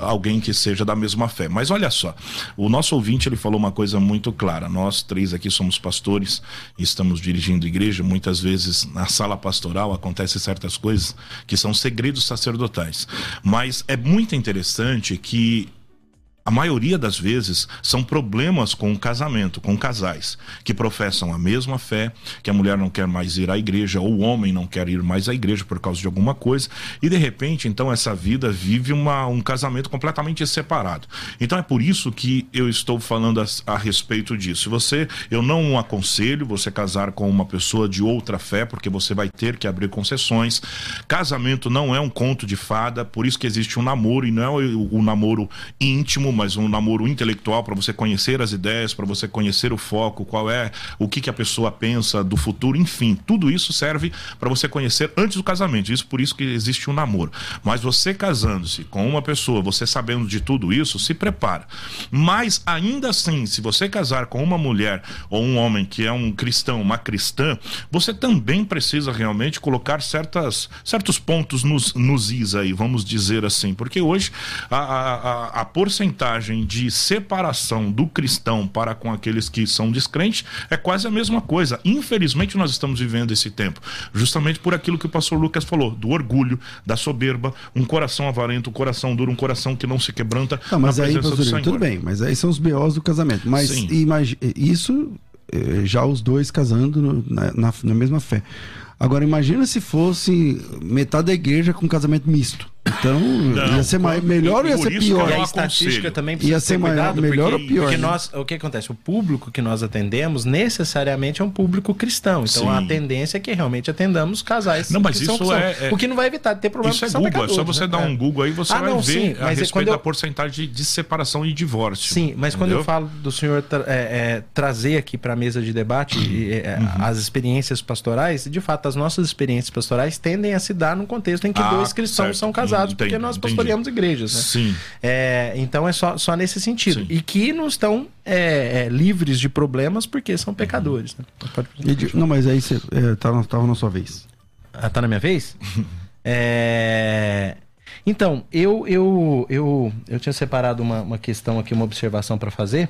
alguém que seja da mesma fé. Mas olha só, o nosso ouvinte ele falou uma coisa muito clara. Nós três aqui somos pastores estamos dirigindo igreja. Muitas vezes na sala pastoral acontecem certas coisas que são segredos sacerdotais. Mas é muito interessante que a maioria das vezes são problemas com o casamento, com casais que professam a mesma fé, que a mulher não quer mais ir à igreja ou o homem não quer ir mais à igreja por causa de alguma coisa e de repente então essa vida vive uma, um casamento completamente separado. Então é por isso que eu estou falando a, a respeito disso. Você, eu não aconselho você casar com uma pessoa de outra fé porque você vai ter que abrir concessões. Casamento não é um conto de fada, por isso que existe um namoro e não é o, o namoro íntimo mas um namoro intelectual para você conhecer as ideias, para você conhecer o foco, qual é, o que, que a pessoa pensa do futuro, enfim, tudo isso serve para você conhecer antes do casamento. Isso por isso que existe um namoro. Mas você casando-se com uma pessoa, você sabendo de tudo isso, se prepara. Mas ainda assim, se você casar com uma mulher ou um homem que é um cristão, uma cristã, você também precisa realmente colocar certas, certos pontos nos, nos is aí, vamos dizer assim, porque hoje a, a, a porcentagem de separação do cristão para com aqueles que são descrentes é quase a mesma coisa. Infelizmente, nós estamos vivendo esse tempo, justamente por aquilo que o pastor Lucas falou, do orgulho, da soberba, um coração avarento, um coração duro, um coração que não se quebranta. Não, mas aí, pastor, tudo bem, mas aí são os BOs do casamento. Mas imagine, isso eh, já os dois casando no, na, na, na mesma fé. Agora imagina se fosse metade da igreja com casamento misto. Então, não, ia ser mais, melhor ou ia ser pior? a estatística também precisa ia ser maior, melhor porque, ou pior? Porque né? nós, o que acontece? O público que nós atendemos necessariamente é um público cristão. Então Sim. a tendência é que realmente atendamos casais. Não, mas isso é, é, O que não vai evitar de ter problema Isso é Google, é só você né? dar um Google aí você ah, vai não, ver sim, a respeito eu... da porcentagem de, de, separação e divórcio. Sim, mas entendeu? quando eu falo do senhor tra é, é, trazer aqui para a mesa de debate uhum. as experiências pastorais, de fato, as nossas experiências pastorais tendem a se dar num contexto em que ah, dois cristãos certo. são casados, entendi, porque nós pastoreamos igrejas, né? Sim. É, então é só, só nesse sentido. Sim. E que não estão é, é, livres de problemas porque são pecadores. Né? Não, mas aí você é, tava, tava na sua vez. Ah, tá na minha vez? é... Então, eu, eu, eu, eu tinha separado uma, uma questão aqui, uma observação para fazer.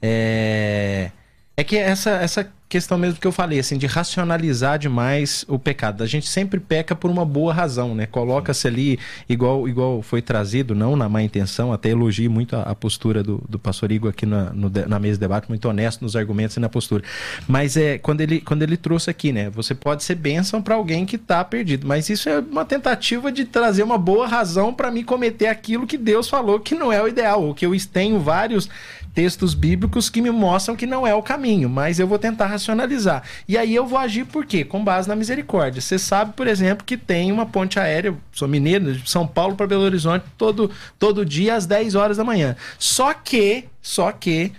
É... é que essa, essa questão mesmo que eu falei, assim, de racionalizar demais o pecado. A gente sempre peca por uma boa razão, né? Coloca-se ali, igual, igual foi trazido, não na má intenção, até elogio muito a, a postura do, do pastor Igor aqui na, no, na mesa de debate, muito honesto nos argumentos e na postura. Mas é quando ele, quando ele trouxe aqui, né? Você pode ser bênção para alguém que está perdido, mas isso é uma tentativa de trazer uma boa razão para me cometer aquilo que Deus falou que não é o ideal, ou que eu tenho vários textos bíblicos que me mostram que não é o caminho, mas eu vou tentar racionalizar. E aí eu vou agir por quê? Com base na misericórdia. Você sabe, por exemplo, que tem uma ponte aérea, sou mineiro, de São Paulo para Belo Horizonte, todo, todo dia às 10 horas da manhã. Só que, só que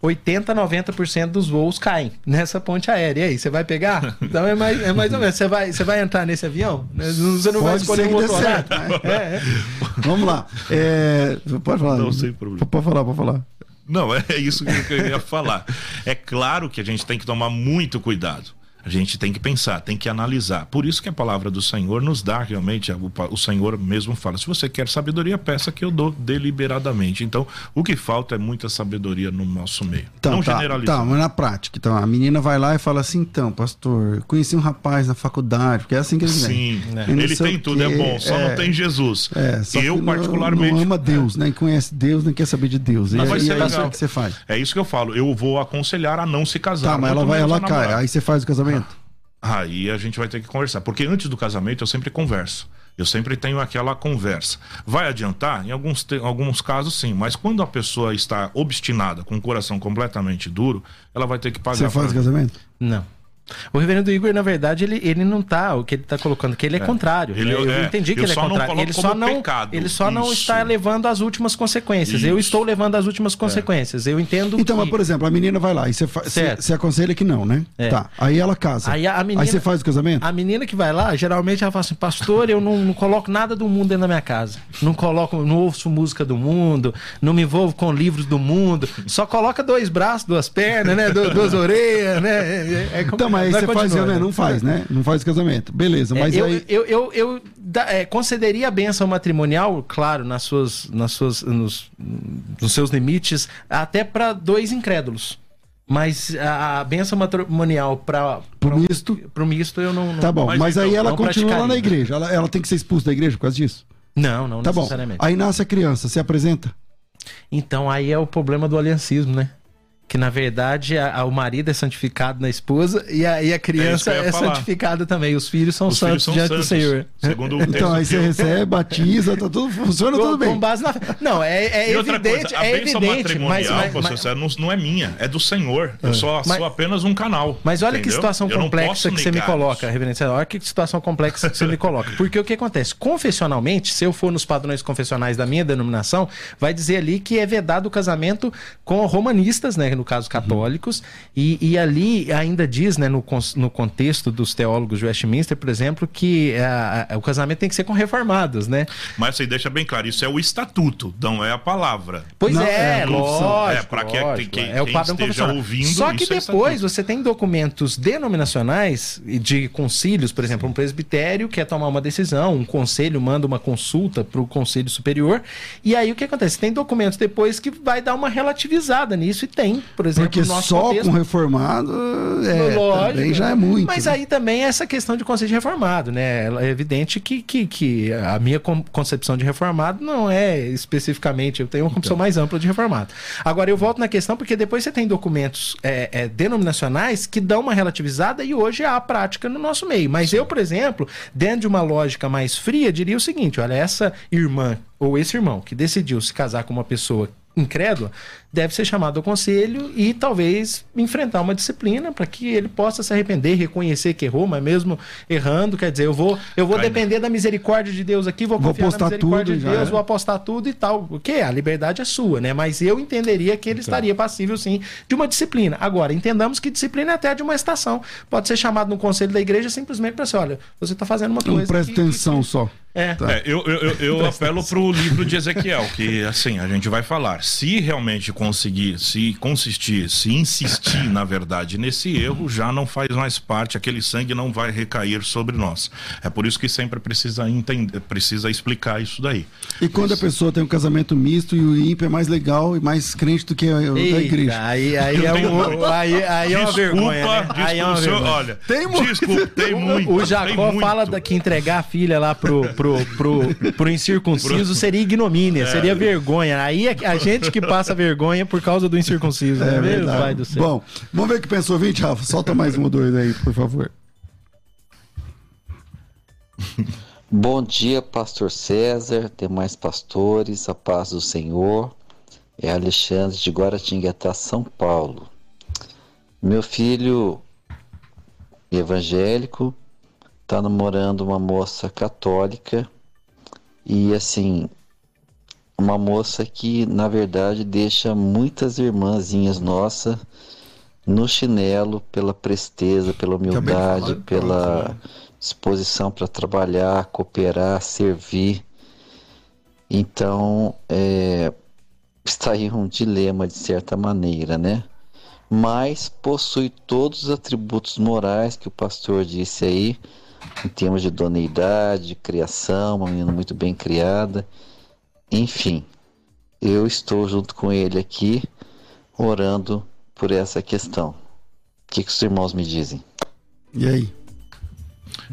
80, 90% dos voos caem nessa ponte aérea. E aí, você vai pegar? Então é mais, é mais ou menos. Você vai, você vai entrar nesse avião? Você não Pode vai escolher outro certo, né? é, é. Vamos lá. É, pode falar. Não, sem problema. Pode falar, pode falar. Não, é isso que eu ia falar. É claro que a gente tem que tomar muito cuidado. A gente tem que pensar, tem que analisar. Por isso que a palavra do Senhor nos dá realmente, o, Senhor mesmo fala: se você quer sabedoria, peça que eu dou deliberadamente. Então, o que falta é muita sabedoria no nosso meio. Então, Não tá, generalizar. Tá, mas na prática, então, a menina vai lá e fala assim: então, pastor, conheci um rapaz na faculdade, porque é assim que ele vem. Sim, né? ele tem tudo, é bom, só é, não tem Jesus. É, eu, particularmente. Não ama Deus, né? Conhece Deus, nem quer saber de Deus. Mas e, vai ser é legal. que você faz. É isso que eu falo. Eu vou aconselhar a não se casar. Tá, mas ela vai, ela cai. Aí você faz o casamento. Aí a gente vai ter que conversar. Porque antes do casamento eu sempre converso. Eu sempre tenho aquela conversa. Vai adiantar? Em alguns, alguns casos, sim. Mas quando a pessoa está obstinada, com o coração completamente duro, ela vai ter que pagar. Você faz pra... casamento? Não. O reverendo Igor, na verdade, ele, ele não tá, o que ele está colocando, que ele é, é contrário. Ele, eu é, entendi que ele é contrário. Ele só não, pecado, ele só não está levando as últimas consequências. Isso. Eu estou levando as últimas é. consequências. Eu entendo Então, que... mas, por exemplo, a menina vai lá e você, você aconselha que não, né? É. Tá. Aí ela casa. Aí, a menina, aí você faz o casamento? A menina que vai lá, geralmente ela fala assim, pastor, eu não, não coloco nada do mundo dentro da minha casa. Não coloco, não ouço música do mundo, não me envolvo com livros do mundo. Só coloca dois braços, duas pernas, né? duas orelhas, né? É, então, mas aí Vai, você faz, continua, né? né? Não faz, né? Não faz casamento. Beleza, mas É, eu, aí. eu, eu, eu da- é, concederia a benção matrimonial, claro, nas suas, nas suas, nos, nos seus limites, até para dois incrédulos. Mas a, a benção matrimonial para Pro misto. pro misto eu não. não- Tá bom, mas, Mas aí então, ela continua lá na igreja. Ela, ela tem que ser expulsa da igreja por causa disso? Não, não Tá bom. necessariamente. Aí nasce a criança, se apresenta. Então aí é o problema do aliancismo, né? Que na verdade a- a- o marido é santificado na esposa e a, e a criança É que ia é, falar. santificada também. Os filhos são Os santos filhos são diante santos, do Senhor. Segundo o Então aí que você eu- recebe, batiza, tá tudo, funciona Com, tudo bem. com base na. Não, é, é evidente, coisa, a é bênção evidente, matrimonial, mas, mas, mas, César, não, não é minha, é do Senhor. Eu só Mas- sou apenas um canal. mas olha que entendeu? situação Eu não complexa que você me coloca, isso. reverendo. Olha que situação complexa que você me coloca. Porque o que acontece? Confessionalmente, se eu for nos padrões confessionais da minha denominação, vai dizer ali que é vedado o casamento com romanistas, né? No caso, católicos. E, e ali ainda diz, né, no, no contexto dos teólogos de Westminster, por exemplo, que ah, ah, o casamento tem que ser com reformados, né? Mas assim, deixa bem claro, isso é o estatuto, não é a palavra. Pois Não, é, é, lógico. é, pra que- lógico, quem- é o quem padrão esteja ouvindo, Só que isso é depois estatuto. você tem documentos denominacionais e de concílios, por exemplo, um presbitério quer tomar uma decisão, um conselho manda uma consulta para o conselho superior, e aí o que acontece? Tem documentos depois que vai dar uma relativizada nisso e tem, por exemplo, Porque no só contexto, com reformado é, Lógico, também já é muito. Mas né? aí também é essa questão de conceito de reformado, né? É evidente que, que, que a minha con- concepção de reformado não é especificamente, eu tenho uma concepção mais ampla de reformado. Agora, eu volto na questão porque depois você tem documentos é, é, denominacionais que dão uma relativizada e hoje há a prática no nosso meio. Mas eu, por exemplo, dentro de uma lógica mais fria, diria o seguinte: olha, essa irmã ou esse irmão que decidiu se casar com uma pessoa incrédula, deve ser chamado ao conselho e talvez enfrentar uma disciplina para que ele possa se arrepender, reconhecer que errou, mas mesmo errando, quer dizer, eu vou, eu vou Cai, né? depender da misericórdia de Deus aqui, vou Vou confiar na apostar misericórdia tudo, de já Deus, era. vou apostar tudo e tal. O que? A liberdade é sua, né? Mas eu entenderia que ele estaria passível, sim, de uma disciplina. Agora, entendamos que disciplina é até de uma estação. Pode ser chamado no conselho da igreja simplesmente para assim, olha, você está fazendo uma Não coisa presta que- atenção só. É. Tá. É, eu, eu, eu, eu apelo pro livro de Ezequiel, que assim, a gente vai falar. Se realmente conseguir, se consistir, se insistir, na verdade, nesse erro, já não faz mais parte, aquele sangue não vai recair sobre nós. É por isso que sempre precisa entender, precisa explicar isso daí. E quando a pessoa tem um casamento misto e o ímpio é mais legal e mais crente do que a, o da Eita, igreja. Aí, aí, Eu é, tenho um- muito. aí, aí é uma vergonha. Né? desculpa, Aí é uma senhor, vergonha. olha, Tem muito. desculpa, tem muito. O Jacó muito. fala da, que entregar a filha lá pro, pro, pro, pro incircunciso seria ignomínia, seria vergonha. Aí é a gente que passa vergonha por causa do incircunciso. É né? Verdade. pai do céu. Bom, vamos ver o que pensou, ouvinte, Rafa. Solta mais um ou dois aí, por favor. Bom dia, pastor César, demais pastores, a paz do Senhor. É Alexandre de Guaratinguetá, São Paulo. Meu filho evangélico está namorando uma moça católica e assim, uma moça que na verdade deixa muitas irmãzinhas nossas no chinelo pela presteza, pela humildade, falando, pela disposição para trabalhar, cooperar, servir. Então, é, está aí um dilema de certa maneira, né? Mas possui todos os atributos morais que o pastor disse aí, em termos de idoneidade, de criação, uma menina muito bem criada. Enfim, eu estou junto com ele aqui, orando por essa questão. O que, que os irmãos me dizem? E aí?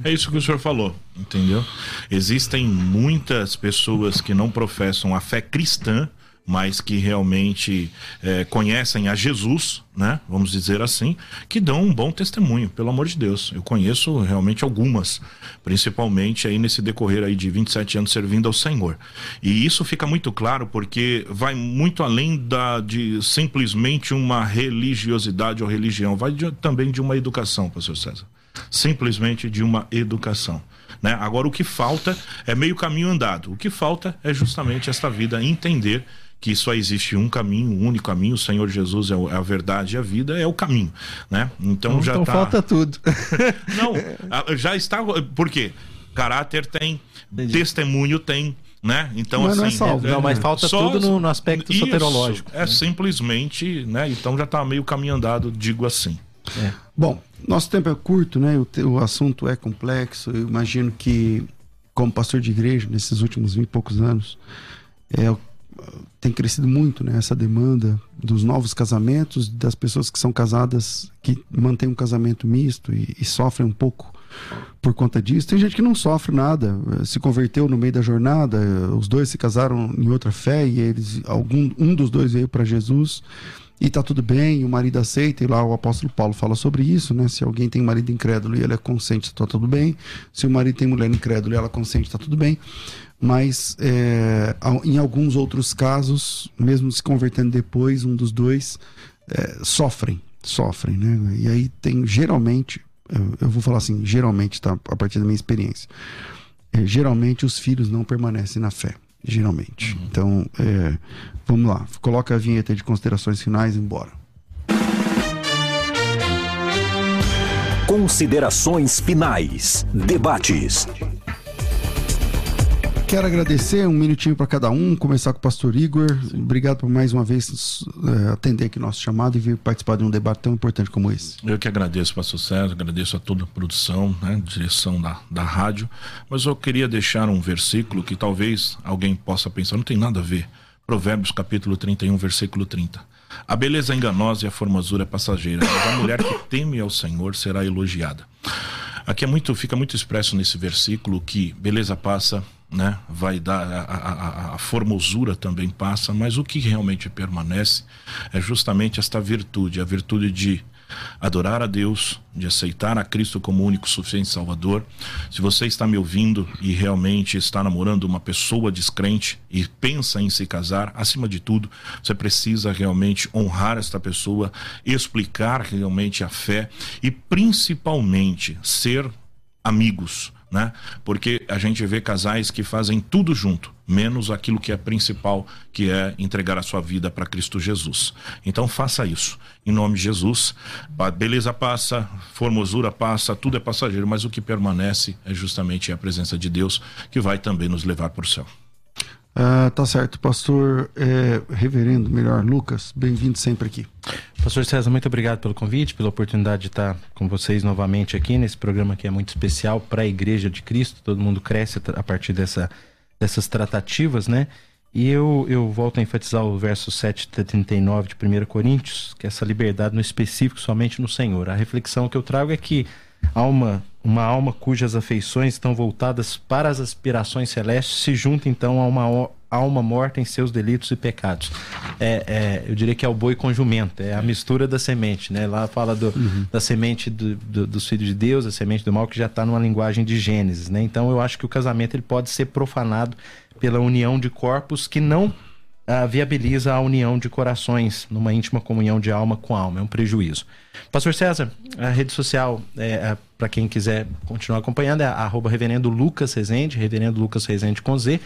É isso que o senhor falou, entendeu? Existem muitas pessoas que não professam a fé cristã, mas que realmente é, conhecem a Jesus, né? Vamos dizer assim, que dão um bom testemunho, pelo amor de Deus. Eu conheço realmente algumas, principalmente aí nesse decorrer aí de 27 anos servindo ao Senhor. E isso fica muito claro porque vai muito além da, de simplesmente uma religiosidade ou religião, vai de- também de uma educação, pastor César simplesmente de uma educação. Né? Agora, o que falta é meio caminho andado. O que falta é justamente esta vida entender que só existe um caminho, um único caminho. O Senhor Jesus é é a verdade e a vida é o caminho, né? Então, já então tá... falta tudo. Não, já está. Por quê? Caráter tem, testemunho tem. Né? Então, Mas não é assim, salvo, Não, mas falta só- tudo no, no aspecto Isso, soterológico. É simplesmente, né? Então já está meio caminho andado, digo assim. Bom, Nosso tempo é curto, né? O, o assunto é complexo. Eu imagino que, como pastor de igreja, nesses últimos 20 e poucos anos, é, tem crescido muito né, essa demanda dos novos casamentos, das pessoas que são casadas, que mantêm um casamento misto e, e, sofrem um pouco por conta disso. Tem gente que não sofre nada, se converteu no meio da jornada, os dois se casaram em outra fé e eles, algum, um dos dois veio para Jesus e tá tudo bem, o marido aceita, e lá o apóstolo Paulo fala sobre isso, né? Se alguém tem marido incrédulo e ele é consciente, tá tudo bem. Se o marido tem mulher incrédula e ela é consciente, tá tudo bem. Mas é, em alguns outros casos, mesmo se convertendo depois, um dos dois é, sofrem, sofrem, né? E aí tem geralmente, eu vou falar assim, geralmente, tá? A partir da minha experiência, é, geralmente os filhos não permanecem na fé geralmente. Uhum. Então, é, vamos lá. Coloca a vinheta de considerações finais e embora. Considerações finais. Debates. Quero agradecer um minutinho para cada um, começar com o pastor Igor. Obrigado por mais uma vez é, atender aqui nosso chamado e vir participar de um debate tão importante como esse. Eu que agradeço, pastor César, agradeço a toda a produção, né, direção da, da rádio, mas eu queria deixar um versículo que talvez alguém possa pensar, não tem nada a ver. Provérbios capítulo 31, versículo 30. A beleza é enganosa e a formosura é passageira, mas a mulher que teme ao Senhor será elogiada. Aqui é muito, fica muito expresso nesse versículo que beleza passa, né? Vai dar a, a, a, formosura também passa, mas o que realmente permanece é justamente esta virtude, a virtude de adorar a Deus, de aceitar a Cristo como único suficiente Salvador. Se você está me ouvindo e realmente está namorando uma pessoa descrente e pensa em se casar, acima de tudo, você precisa realmente honrar esta pessoa, explicar realmente a fé e principalmente ser amigos né? Porque a gente vê casais que fazem tudo junto, menos aquilo que é principal, que é entregar a sua vida para Cristo Jesus. Então faça isso, em nome de Jesus. Beleza passa, formosura passa, tudo é passageiro, mas o que permanece é justamente a presença de Deus, que vai também nos levar para o céu. Ah, tá certo, pastor é, reverendo, melhor, Lucas, bem-vindo sempre aqui. Pastor César, muito obrigado pelo convite, pela oportunidade de estar com vocês novamente aqui nesse programa que é muito especial para a Igreja de Cristo. Todo mundo cresce a partir dessa, dessas tratativas, né? E eu, eu volto a enfatizar o verso 739 de 1 Coríntios, que é essa liberdade no específico somente no Senhor. A reflexão que eu trago é que alma, uma alma cujas afeições estão voltadas para as aspirações celestes se junta então a uma alma morta em seus delitos e pecados. É, é, eu diria que é o boi com jumento, é a mistura da semente, né? Lá fala do, uhum. da semente do, do, dos filhos de Deus, a semente do mal, que já está numa linguagem de Gênesis, né? Então eu acho que o casamento ele pode ser profanado pela união de corpos que não uh, viabiliza a união de corações numa íntima comunhão de alma com alma, é um prejuízo. Pastor César, a rede social é, é para quem quiser continuar acompanhando, é arroba reverendo Lucas Rezende, reverendo Lucas Rezende com Z.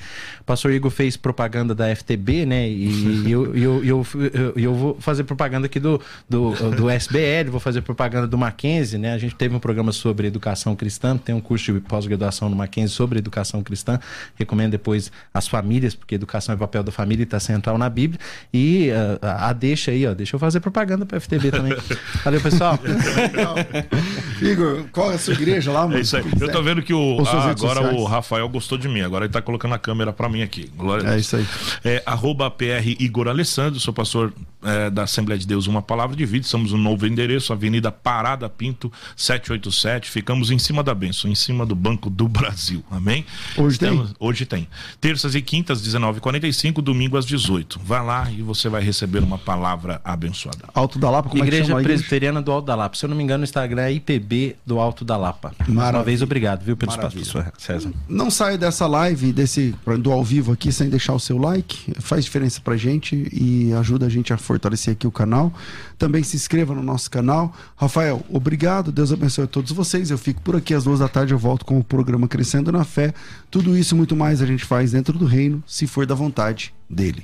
Pastor Igor fez propaganda da FTB, né? E, eu, eu, eu, eu, eu vou fazer propaganda aqui do, do, do SBL, vou fazer propaganda do Mackenzie, né? A gente teve um programa sobre educação cristã, tem um curso de pós-graduação no Mackenzie sobre educação cristã. Recomendo depois as famílias, porque educação é papel da família e está central na Bíblia. E uh, a deixa aí, ó, deixa eu fazer propaganda para a FTB também. Valeu, pessoal. Igor, qual é a sua igreja lá, mano? É isso aí. Eu tô vendo que o, ah, agora sociais. o Rafael gostou de mim. Agora ele tá colocando a câmera para mim aqui. Glória é isso aí. É, arroba PR Igor Alessandro, sou pastor é, da Assembleia de Deus Uma Palavra de Vida. Estamos no novo endereço, Avenida Parada Pinto, 787. Ficamos em cima da benção, em cima do Banco do Brasil. Amém? Hoje Estamos, tem? Hoje tem. Terças e quintas, 19h45, domingo às 18 Vai lá e você vai receber uma palavra abençoada. Alto da Lapa, como Igreja é que chama Presbiteriana do Alto da Lapa. Se eu não me engano, o Instagram é IPB do Alto da Lapa. Mais uma vez, obrigado, viu, pelo espaço, professor César. Não saia dessa live, desse, do ao vivo aqui, sem deixar o seu like. Faz diferença pra gente e ajuda a gente a fortalecer aqui o canal. Também se inscreva no nosso canal. Rafael, obrigado. Deus abençoe a todos vocês. Eu fico por aqui às duas da tarde. Eu volto com o programa Crescendo na Fé. Tudo isso e muito mais a gente faz dentro do reino, se for da vontade dele.